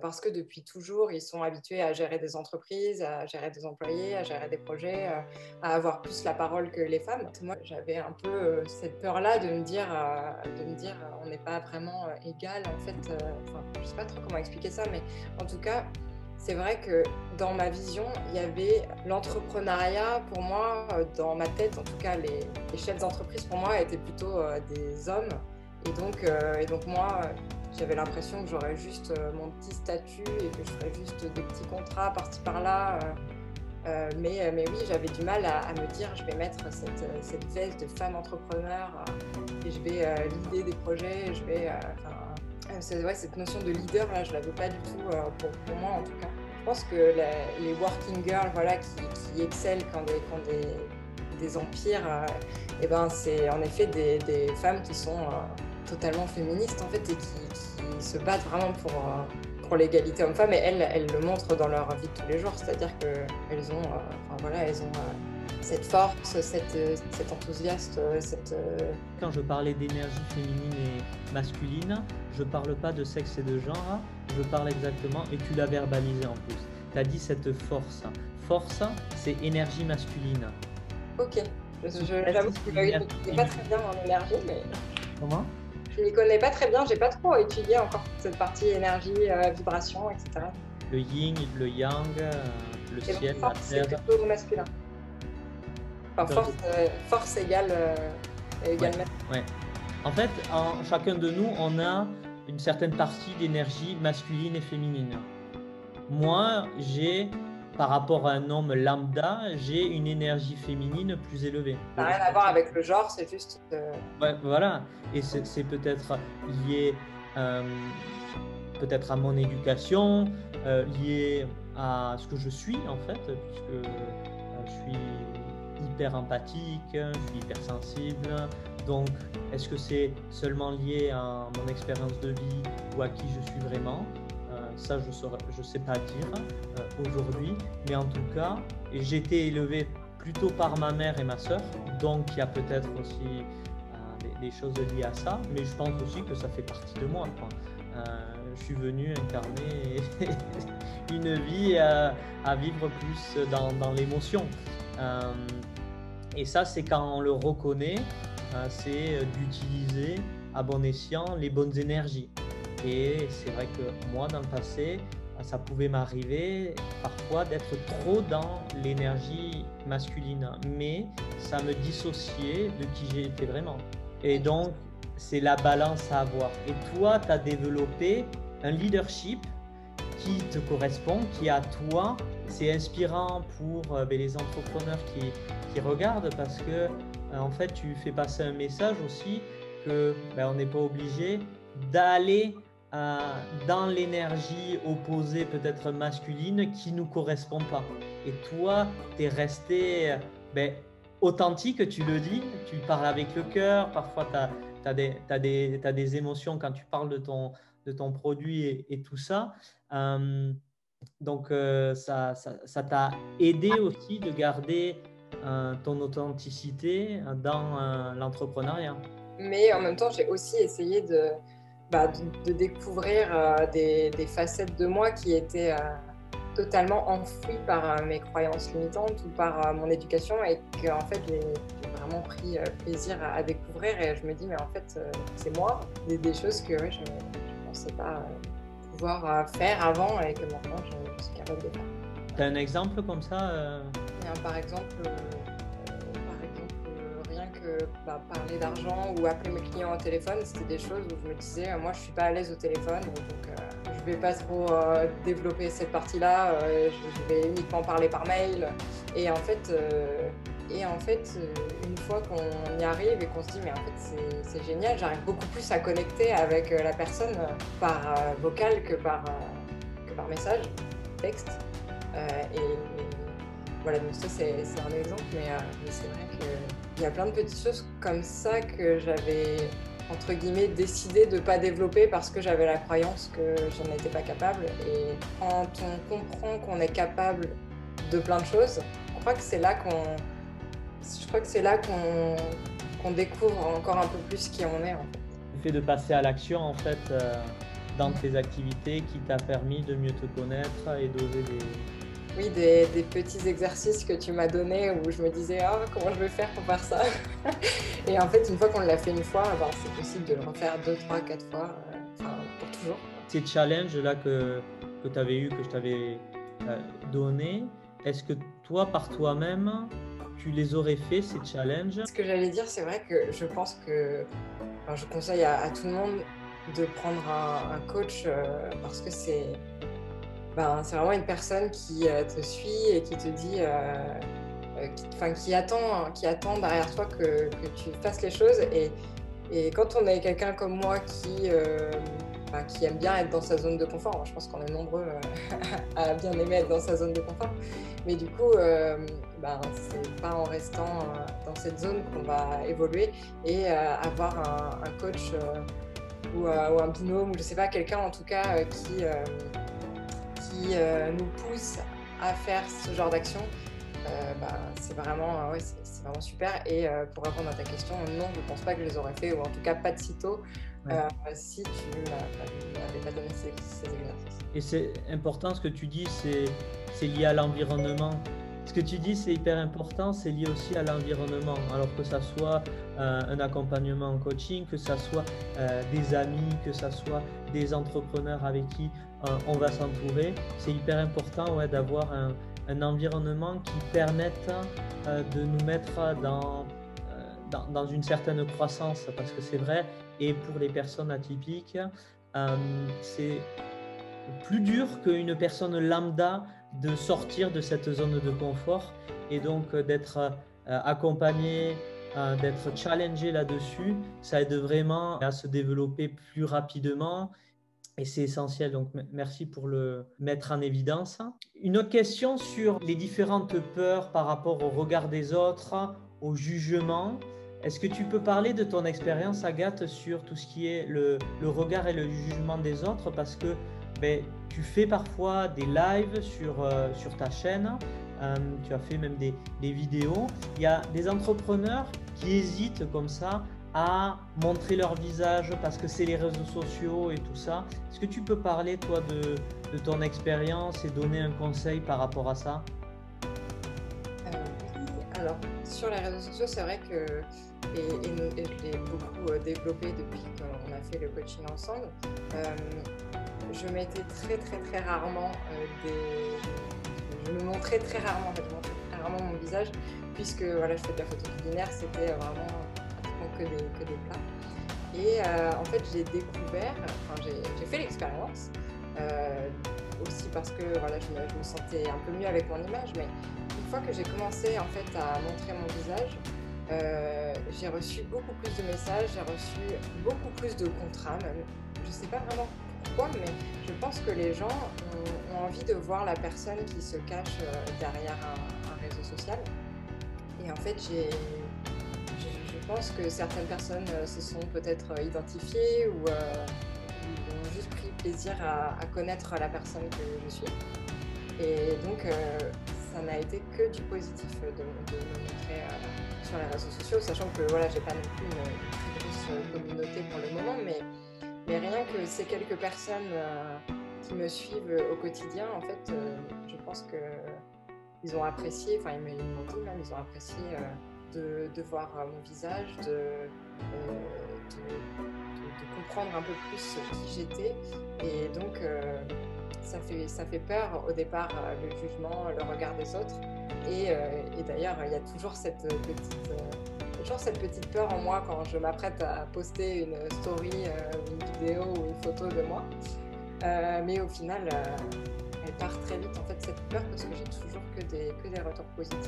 parce que depuis toujours, ils sont habitués à gérer des entreprises, à gérer des employés, à gérer des projets, euh, à avoir plus la parole que les femmes. Moi, j'avais un peu euh, cette peur-là de me dire, euh, de me dire, on n'est pas vraiment égal en fait. Enfin, je sais pas trop comment expliquer ça, mais en tout cas, c'est vrai que dans ma vision, il y avait l'entrepreneuriat pour moi, dans ma tête, en tout cas, les, les chefs d'entreprise pour moi étaient plutôt des hommes. Et donc, et donc moi, j'avais l'impression que j'aurais juste euh, mon petit statut et que je ferais juste des petits contrats par-ci par-là. Euh, euh, mais, mais oui, j'avais du mal à, me dire je vais mettre cette, cette veste de femme entrepreneur et je vais l'idée des projets. Je vais, ouais, cette notion de leader, là, je ne l'avais pas du tout pour, pour, moi en tout cas. Je pense que les working girls voilà, qui, qui excellent quand des, quand des, des empires, et eh ben, c'est en effet des, des, femmes qui sont totalement féministes en fait et qui, se battent vraiment pour, euh, pour l'égalité homme-femme et elles, elles le montrent dans leur vie de tous les jours, c'est-à-dire qu'elles ont, euh, enfin, voilà, elles ont euh, cette force, cette, cet enthousiasme, cette... Quand je parlais d'énergie féminine et masculine, je parle pas de sexe et de genre, je parle exactement, et tu l'as verbalisé en plus. Tu as dit cette force. Force, c'est énergie masculine. Ok. J'avoue que je ne pas très bien en énergie, mais... Comment? Je ne connais pas très bien, j'ai pas trop étudié encore cette partie énergie, euh, vibration, etc. Le yin, le yang, euh, le ciel, la terre. C'est plutôt masculin. Enfin, force, euh, force égale, égale ouais. En fait, en, chacun de nous, on a une certaine partie d'énergie masculine et féminine. Moi, j'ai par rapport à un homme lambda, j'ai une énergie féminine plus élevée. Ça n'a rien à voir avec le genre, c'est juste. Euh, ouais, voilà. Et c'est peut-être lié euh, peut-être à mon éducation, euh, lié à ce que je suis en fait, puisque je suis hyper empathique, je suis hyper sensible. Donc, est-ce que c'est seulement lié à mon expérience de vie ou à qui je suis vraiment? Ça, je ne sais pas dire euh, aujourd'hui. Mais en tout cas, j'ai été élevé plutôt par ma mère et ma soeur. Donc, il y a peut-être aussi euh, des, choses liées à ça. Mais je pense aussi que ça fait partie de moi. Euh, je suis venu incarner une vie à, vivre plus dans l'émotion. et ça, c'est quand on le reconnaît, c'est d'utiliser à bon escient les bonnes énergies. Et c'est vrai que moi, dans le passé, ça pouvait m'arriver parfois d'être trop dans l'énergie masculine, mais ça me dissociait de qui j'étais vraiment. Et donc, c'est la balance à avoir. Et toi, tu as développé un leadership qui te correspond, qui à toi. C'est inspirant pour euh, ben, les entrepreneurs qui, qui, regardent parce que euh, en fait, tu fais passer un message aussi que ben, on n'est pas obligé d'aller dans l'énergie opposée, peut-être masculine, qui nous correspond pas. Et toi, tu es resté ben, authentique, tu le dis, tu parles avec le cœur, parfois tu as, as, des émotions quand tu parles de ton, de ton produit et, tout ça. Euh, donc, euh, ça t'a aidé aussi de garder euh, ton authenticité dans l'entrepreneuriat. Mais en même temps, j'ai aussi essayé de, bah, de, découvrir des, des, facettes de moi qui étaient totalement enfouies par mes croyances limitantes ou par mon éducation et que en fait, j'ai vraiment pris plaisir à, découvrir. Et je me dis, mais en fait, c'est moi, des, des, choses que je ne pensais pas pouvoir euh, faire avant et que maintenant je, suis capable de faire. Tu as un exemple comme ça euh? Par exemple, que bah, parler d'argent ou appeler mes clients au téléphone, c'était des choses où je me disais, moi je suis pas à l'aise au téléphone, donc je vais pas trop développer cette partie-là, je, vais uniquement parler par mail. Et en fait, et en fait, une fois qu'on y arrive et qu'on se dit, mais en fait, c'est génial, j'arrive beaucoup plus à connecter avec euh, la personne euh, par euh, vocal que par, que par message, texte. et, voilà, donc ça, c'est un exemple, mais, c'est vrai qu'il y a plein de petites choses comme ça que j'avais entre guillemets, décidé de ne pas développer parce que j'avais la croyance que j'en étais pas capable. Et quand on comprend qu'on est capable de plein de choses, je crois que c'est là qu'on je crois que c'est là qu'on découvre encore un peu plus qui on est. En. Le fait de passer à l'action, en fait, euh, dans tes activités qui t'a permis de mieux te connaître et d'oser des... Oui, des, petits exercices que tu m'as donnés où je me disais ah, comment je vais faire pour faire ça Et en fait, une fois qu'on l'a fait une fois, ben, c'est possible de le refaire deux, trois, quatre fois, euh, pour toujours. Ces challenges-là que, que tu avais eu, que je t'avais euh, donné, est-ce que toi, par toi-même, tu les aurais fait, ces challenges? Ce que j'allais dire, c'est vrai que je pense que je conseille à, tout le monde de prendre un, coach euh, parce que c'est ben, c'est vraiment une personne qui euh, te suit et qui te dit, euh, qui, qui, attend, qui attend derrière toi que, tu fasses les choses. Et, et quand on est quelqu'un comme moi qui, ben, qui aime bien être dans sa zone de confort, je pense qu'on est nombreux à bien aimer être dans sa zone de confort, mais du coup, ben, c'est pas en restant euh, dans cette zone qu'on va évoluer et euh, avoir un, coach euh, ou, un binôme ou je sais pas, quelqu'un en tout cas qui, qui nous pousse à faire ce genre d'action. Ben, c'est vraiment, ouais, c'est vraiment super. Et pour répondre à ta question, non, je ne pense pas que je les aurais fait, ou en tout cas pas de sitôt, si tu m'avais pas donné ces, ces exercices. Et c'est important ce que tu dis, c'est lié à l'environnement. Ce que tu dis, c'est hyper important, c'est lié aussi à l'environnement. Alors que ça soit euh, un accompagnement en coaching, que ça soit euh, des amis, que ça soit des entrepreneurs avec qui euh, on va s'entourer, c'est hyper important ouais, d'avoir un, environnement qui permette de nous mettre dans, dans, dans, une certaine croissance. Parce que c'est vrai, et pour les personnes atypiques, c'est plus dur qu'une personne lambda de sortir de cette zone de confort et donc euh, d'être euh, accompagné, euh, d'être challengé là-dessus, ça aide vraiment à se développer plus rapidement et c'est essentiel. Donc merci pour le mettre en évidence. Une autre question sur les différentes peurs par rapport au regard des autres, au jugement. Est-ce que tu peux parler de ton expérience, Agathe, sur tout ce qui est le, le regard et le jugement des autres? Parce que tu fais parfois des lives sur, euh, sur ta chaîne, euh, tu as fait même des, vidéos. Il y a des entrepreneurs qui hésitent comme ça à montrer leur visage parce que c'est les réseaux sociaux et tout ça. Est-ce que tu peux parler toi de, de ton expérience et donner un conseil par rapport à ça? Euh, Alors, sur les réseaux sociaux, c'est vrai que, et, et, je l'ai beaucoup développé depuis qu'on a fait le coaching ensemble, je mettais très très très rarement euh, des. Je me montrais très rarement, mon visage, puisque voilà, je fais de la photo culinaire, c'était vraiment pratiquement que des, plats. Et euh, en fait, j'ai découvert, enfin, j'ai fait l'expérience, euh, aussi parce que voilà, je me, sentais un peu mieux avec mon image, mais une fois que j'ai commencé en fait à montrer mon visage, j'ai reçu beaucoup plus de messages, j'ai reçu beaucoup plus de contrats même. Je ne sais pas vraiment pourquoi, mais je pense que les gens ont, envie de voir la personne qui se cache derrière un, réseau social. Et en fait, j'ai, je, pense que certaines personnes se sont peut-être identifiées ou, ont juste pris plaisir à, connaître la personne que je suis. Et donc, ça n'a été que du positif de, me montrer sur les réseaux sociaux, sachant que voilà, j'ai pas non plus une, très grosse communauté pour le moment, mais, mais rien que ces quelques personnes euh, qui me suivent au quotidien, en fait, euh, je pense que ils ont apprécié, enfin ils m'ont dit même, ils ont apprécié euh, de, voir mon visage, de, comprendre un peu plus qui j'étais, et donc ça fait, ça fait peur au départ, le jugement, le regard des autres. Et, d'ailleurs, il y a toujours cette petite, toujours cette petite peur en moi quand je m'apprête à poster une story, euh, une vidéo ou une photo de moi. mais au final, elle part très vite en fait cette peur parce que j'ai toujours que des, que des retours positifs,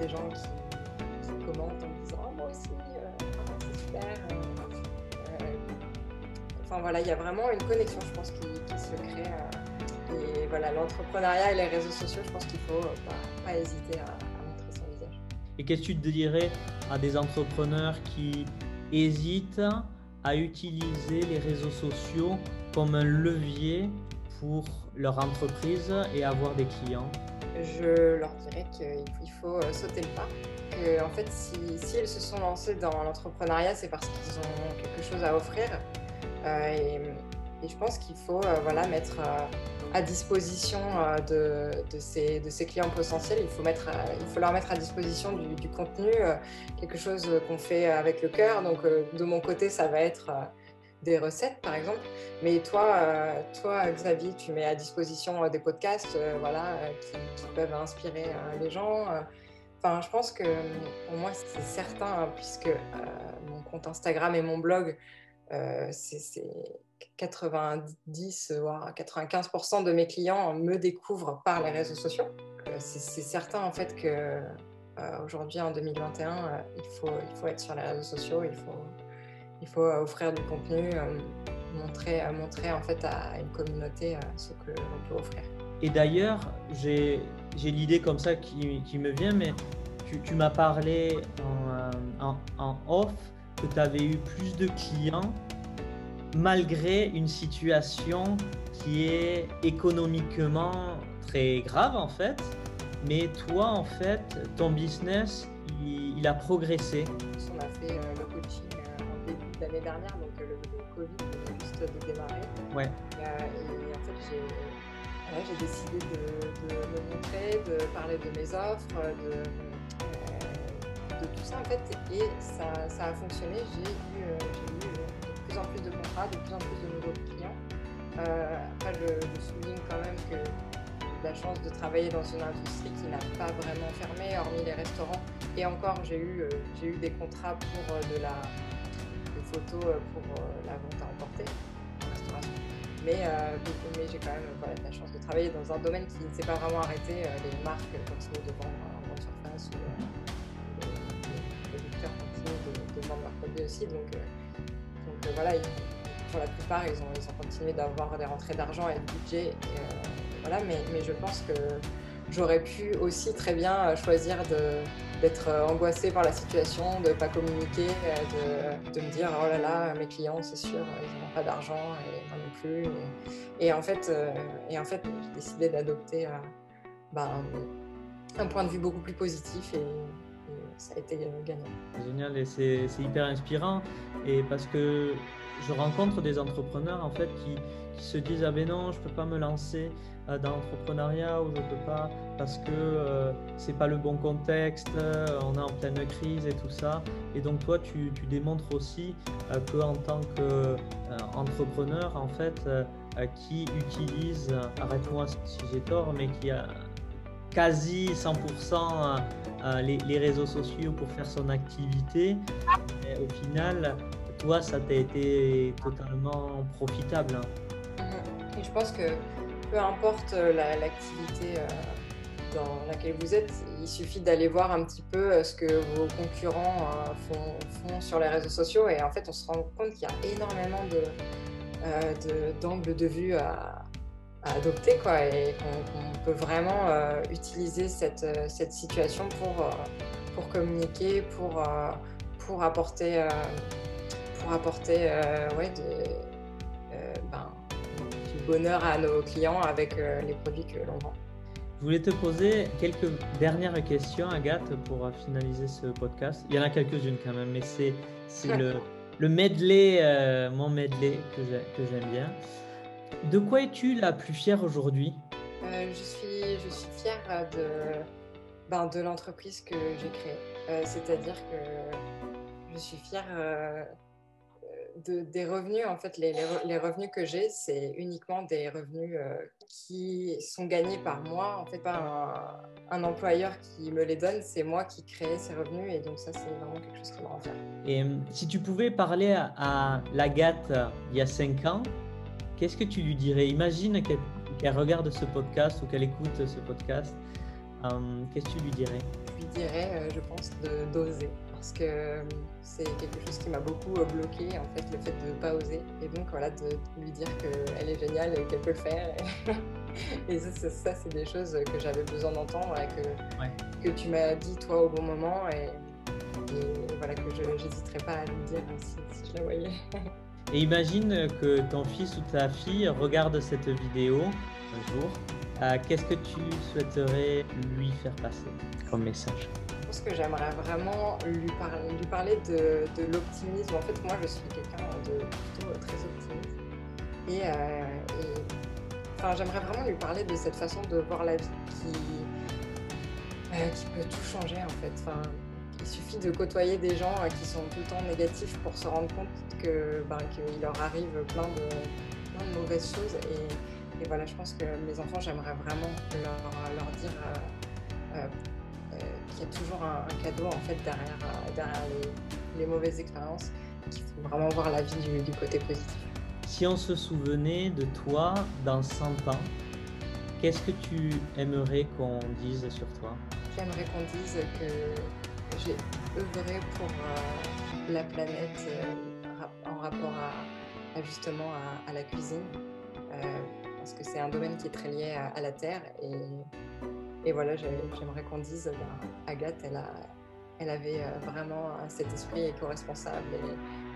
des gens qui, commentent en me disant oh, moi aussi, c'est super. enfin voilà, il y a vraiment une connexion, je pense, qui, qui se crée et voilà, l'entrepreneuriat et les réseaux sociaux, je pense qu'il faut pas, hésiter à. Et qu'est-ce que tu dirais à des entrepreneurs qui hésitent à utiliser les réseaux sociaux comme un levier pour leur entreprise et avoir des clients? Je leur dirais qu'il faut euh, sauter le pas. En fait, s'ils si, se sont lancés dans l'entrepreneuriat, c'est parce qu'ils ont quelque chose à offrir. Euh, et, je pense qu'il faut euh, voilà, mettre à disposition euh, de, de, ces, clients potentiels. Il faut, mettre, il faut leur mettre à disposition du, contenu, euh, quelque chose qu'on fait avec le cœur. Donc, euh, de mon côté, ça va être des recettes, par exemple. Mais toi, toi Xavier, tu mets à disposition des podcasts voilà, qui, peuvent inspirer les gens. Enfin, je pense que pour moi, c'est certain, hein, puisque mon compte Instagram et mon blog, c'est 90 voire 95% de mes clients me découvrent par les réseaux sociaux. Euh, c'est certain en fait que euh, aujourd'hui en 2021, euh, il, faut, il faut être sur les réseaux sociaux, il faut, il faut offrir du contenu, montrer, montrer en fait à une communauté ce que l'on peut offrir. Et d'ailleurs, j'ai l'idée comme ça qui, qui, me vient, mais tu, tu m'as parlé en, en off que tu avais eu plus de clients malgré une situation qui est économiquement très grave en fait. Mais toi, en fait, ton business, il, a progressé. On a fait euh, le coaching euh, en début d'année dernière, donc euh, le, Covid venait juste de démarrer. Ouais. et en fait, j'ai décidé de, me montrer, de parler de mes offres, de, de tout ça en fait. Et ça, ça a fonctionné. J'ai eu, eu plus en plus de contrats, de plus en plus de nouveaux clients. Euh, après, je, souligne quand même que j'ai la chance de travailler dans une industrie qui n'a pas vraiment fermé, hormis les restaurants. Et encore, j'ai eu, euh, eu des contrats pour euh, de la, des photos pour la vente à emporter en restauration. Mais, mais j'ai quand même la chance de travailler dans un domaine qui ne s'est pas vraiment arrêté. les marques continuent de vendre en grande surface ou de, de, vendre leurs produits aussi. Donc, voilà, pour la plupart, ils ont, ils ont continué d'avoir des rentrées d'argent et de budget. Euh, voilà, mais, mais, je pense que j'aurais pu aussi très bien choisir d'être angoissée par la situation, de ne pas communiquer, de, de, me dire oh là là, mes clients, c'est sûr, ils n'ont pas d'argent et moi non plus. Et, en fait, euh, et en fait j'ai décidé d'adopter euh, ben, un point de vue beaucoup plus positif et, ça a été gagnant. Génial et c'est hyper inspirant et parce que je rencontre des entrepreneurs en fait qui, se disent ah ben non je peux pas me lancer euh, dans l'entrepreneuriat ou je peux pas parce que euh, c'est pas le bon contexte, on est en pleine crise et tout ça. Et donc toi tu, démontres aussi euh, que en tant qu'entrepreneur en fait qui utilise, arrête-moi si j'ai tort, mais qui a quasi 100% les, les, réseaux sociaux pour faire son activité. Au final, toi, ça t'a été totalement profitable. Hein. Je pense que peu importe euh, l'activité euh, dans laquelle vous êtes, il suffit d'aller voir un petit peu euh, ce que vos concurrents font, sur les réseaux sociaux et en fait on se rend compte qu'il y a énormément de, d'angle de, vue à, adopter quoi, et qu'on peut vraiment utiliser cette, cette, situation pour, pour communiquer, pour, pour apporter, pour apporter ouais, ben, du bonheur à nos clients avec les produits que l'on vend. Je voulais te poser quelques dernières questions, Agathe, pour finaliser ce podcast. Il y en a quelques-unes quand même, mais c'est le, le, medley, euh, mon medley que j'aime bien. De quoi es-tu la plus fière aujourd'hui? Euh, je, suis, je suis fière de, ben, de l'entreprise que j'ai créée. Euh, c'est-à-dire que je suis fière des revenus, en fait, les, les, revenus que j'ai, c'est uniquement des revenus euh, qui sont gagnés par moi. En fait, pas un, employeur qui me les donne, c'est moi qui crée ces revenus. Et donc ça, c'est vraiment quelque chose qui me rend fière. Et euh, si tu pouvais parler à, à l'Agathe il y a 5 ans, qu'est-ce que tu lui dirais? Imagine qu'elle regarde ce podcast ou qu'elle écoute ce podcast. Euh, qu'est-ce que tu lui dirais? Je lui dirais, je pense, d'oser parce que euh, c'est quelque chose qui m'a beaucoup euh, bloqué, en fait, le fait de ne pas oser. Et donc, voilà, de lui dire qu'elle est géniale et qu'elle peut le faire. Et, ça, c'est des choses que j'avais besoin d'entendre et que, que tu m'as dit, toi, au bon moment. Et, voilà, que je n'hésiterai pas à lui dire si, si je la voyais. Et imagine que ton fils ou ta fille regarde cette vidéo un jour. Euh, qu'est-ce que tu souhaiterais lui faire passer comme message? Que j'aimerais vraiment lui parler, lui parler de, de l'optimisme. En fait, moi, je suis quelqu'un de plutôt très optimiste. Et, euh, enfin, j'aimerais vraiment lui parler de cette façon de voir la vie qui, euh, qui peut tout changer, en fait. Enfin, il suffit de côtoyer des gens euh, qui sont tout le temps négatifs pour se rendre compte que ben, qu'il leur arrive plein de, plein de mauvaises choses. Et, et, voilà, je pense que mes enfants, j'aimerais vraiment leur, leur dire il y a toujours un, cadeau en fait derrière, euh, derrière les, mauvaises expériences qu'il faut vraiment voir la vie du, côté positif. Si on se souvenait de toi dans 100 ans, qu'est-ce que tu aimerais qu'on dise sur toi? J'aimerais qu'on dise que j'ai œuvré pour euh, la planète euh, en rapport à, justement à, la cuisine, parce que c'est un domaine qui est très lié à, la terre et et voilà, j'aimerais qu'on dise, ben, Agathe, elle, a, elle avait euh, vraiment cet esprit éco-responsable.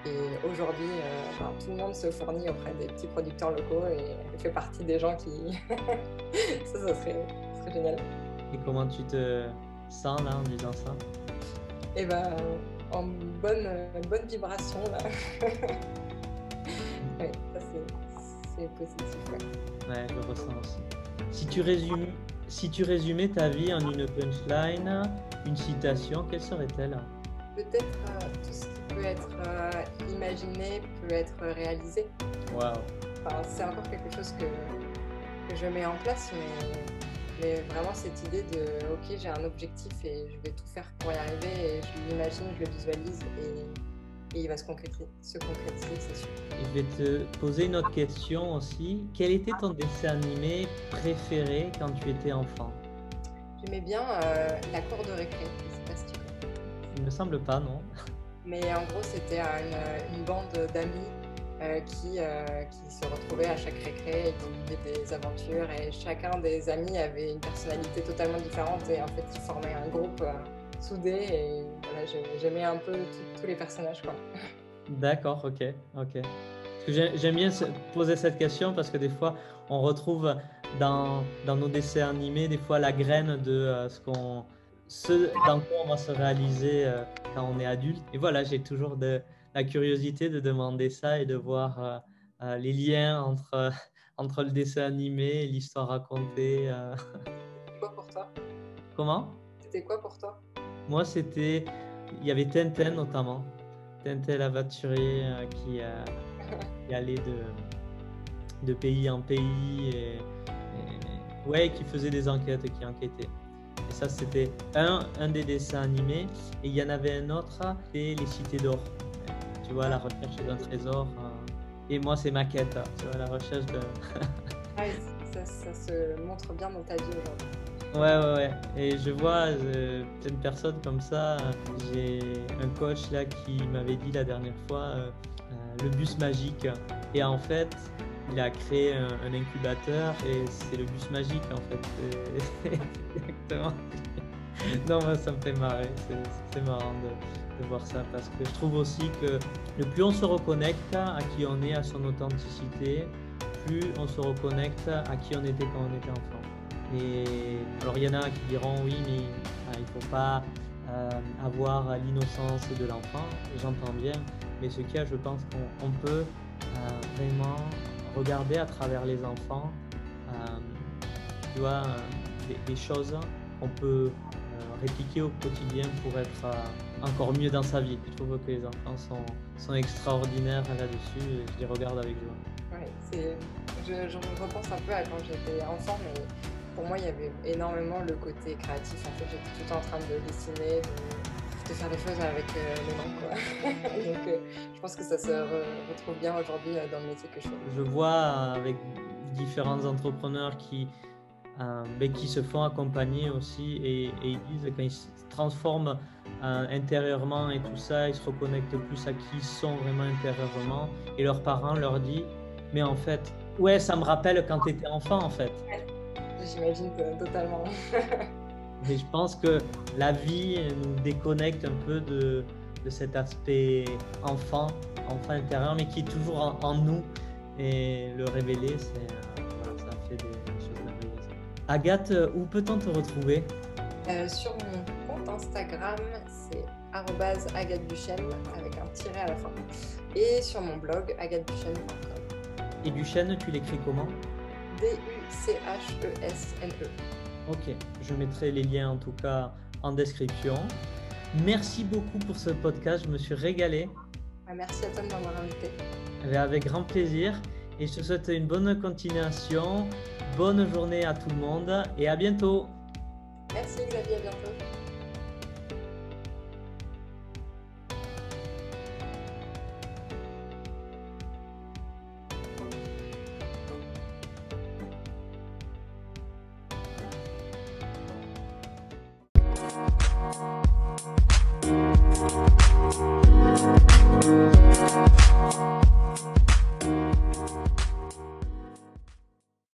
Et, aujourd'hui, euh, ben, tout le monde se fournit auprès des petits producteurs locaux et fait partie des gens qui. ça, ça serait, génial. Et comment tu te sens là en disant ça? Eh ben, en bonne, bonne vibration là. oui, ça c'est positif. Ouais. ouais, je ressens aussi. Si tu résumes si tu résumais ta vie en une punchline, une citation, quelle serait-elle? Peut-être euh, tout ce qui peut être euh, imaginé peut être réalisé. Waouh C'est encore quelque chose que, je mets en place, mais, vraiment cette idée de ok, j'ai un objectif et je vais tout faire pour y arriver et je l'imagine, je le visualise et et il va se concrétiser, se concrétiser c'est sûr. Je vais te poser une autre question aussi. Quel était ton dessin animé préféré quand tu étais enfant? J'aimais bien euh, La cour de récré, je sais pas si tu connais. Il me semble pas, non Mais en gros, c'était une, une, bande d'amis euh, qui, euh, qui se retrouvaient à chaque récré et qui vivaient des aventures et chacun des amis avait une personnalité totalement différente et en fait, ils formaient un groupe soudé et voilà, j'aimais un peu tous les personnages. D'accord, ok, ok. J'aime bien poser cette question parce que des fois, on retrouve dans, dans nos dessins animés, des fois, la graine de euh, ce qu'on ce dans quoi on va se réaliser euh, quand on est adulte. Et voilà, j'ai toujours de, la curiosité de demander ça et de voir euh, les liens entre, entre le dessin animé et l'histoire racontée. Quoi pour toi? Comment? C'était quoi pour toi? Moi, c'était. Il y avait Tintin notamment. Tintin l'aventurier euh, qui, euh, qui, allait de, de pays en pays et, ouais, qui faisait des enquêtes, qui enquêtait. Et ça, c'était un, un des dessins animés. Et il y en avait un autre, c'était Les Cités d'Or. Tu vois, la recherche d'un trésor. Euh. Et moi, c'est ma quête, hein, tu vois, la recherche de. ah, ça, ça se montre bien dans ta vie aujourd'hui. Ouais, ouais, ouais. Et je vois euh, plein de personnes comme ça. J'ai un coach là qui m'avait dit la dernière fois euh, euh, le bus magique. Et en fait, il a créé un, incubateur et c'est le bus magique en fait. Exactement. non, moi, ça me fait marrer. C'est marrant de, voir ça parce que je trouve aussi que le plus on se reconnecte à qui on est, à son authenticité, plus on se reconnecte à qui on était quand on était enfant. Et alors il y en a qui diront oui, mais il faut pas euh, avoir l'innocence de l'enfant. J'entends bien, mais ce qu'il y a, je pense qu'on peut euh, vraiment regarder à travers les enfants, euh, tu vois, des, des choses qu'on peut répliquer au quotidien pour être encore mieux dans sa vie. Je trouve que les enfants sont, sont extraordinaires là-dessus et je les regarde avec joie. Ouais, je, je repense un peu à quand j'étais enfant, mais pour moi, il y avait énormément le côté créatif. En fait, j'étais tout le temps en train de dessiner, de, faire des choses avec euh, les mains. Donc, euh, je pense que ça se retrouve bien aujourd'hui euh, dans le métier que je fais. Je vois avec différents entrepreneurs qui, ben, qui se font accompagner aussi et, et, ils disent quand ils se transforment intérieurement et tout ça, ils se reconnectent plus à qui ils sont vraiment intérieurement et leurs parents leur disent mais en fait, ouais, ça me rappelle quand tu étais enfant en fait j'imagine totalement. Et je pense que la vie nous déconnecte un peu de, de cet aspect enfant, enfant intérieur, mais qui est toujours en, nous. Et le révéler, c'est, Agathe, où peut-on te retrouver euh, Sur mon compte Instagram, c'est Agathe Duchesne avec un tiret à la fin. Et sur mon blog, agatheduchesne.com. Et Duchesne, tu l'écris comment D-U-C-H-E-S-N-E. Ok, je mettrai les liens en tout cas en description. Merci beaucoup pour ce podcast, je me suis régalé. Ah, merci à toi de m'avoir invité. Eh avec grand plaisir et je te souhaite une bonne continuation, bonne journée à tout le monde et à bientôt. Merci Xavier, à bientôt.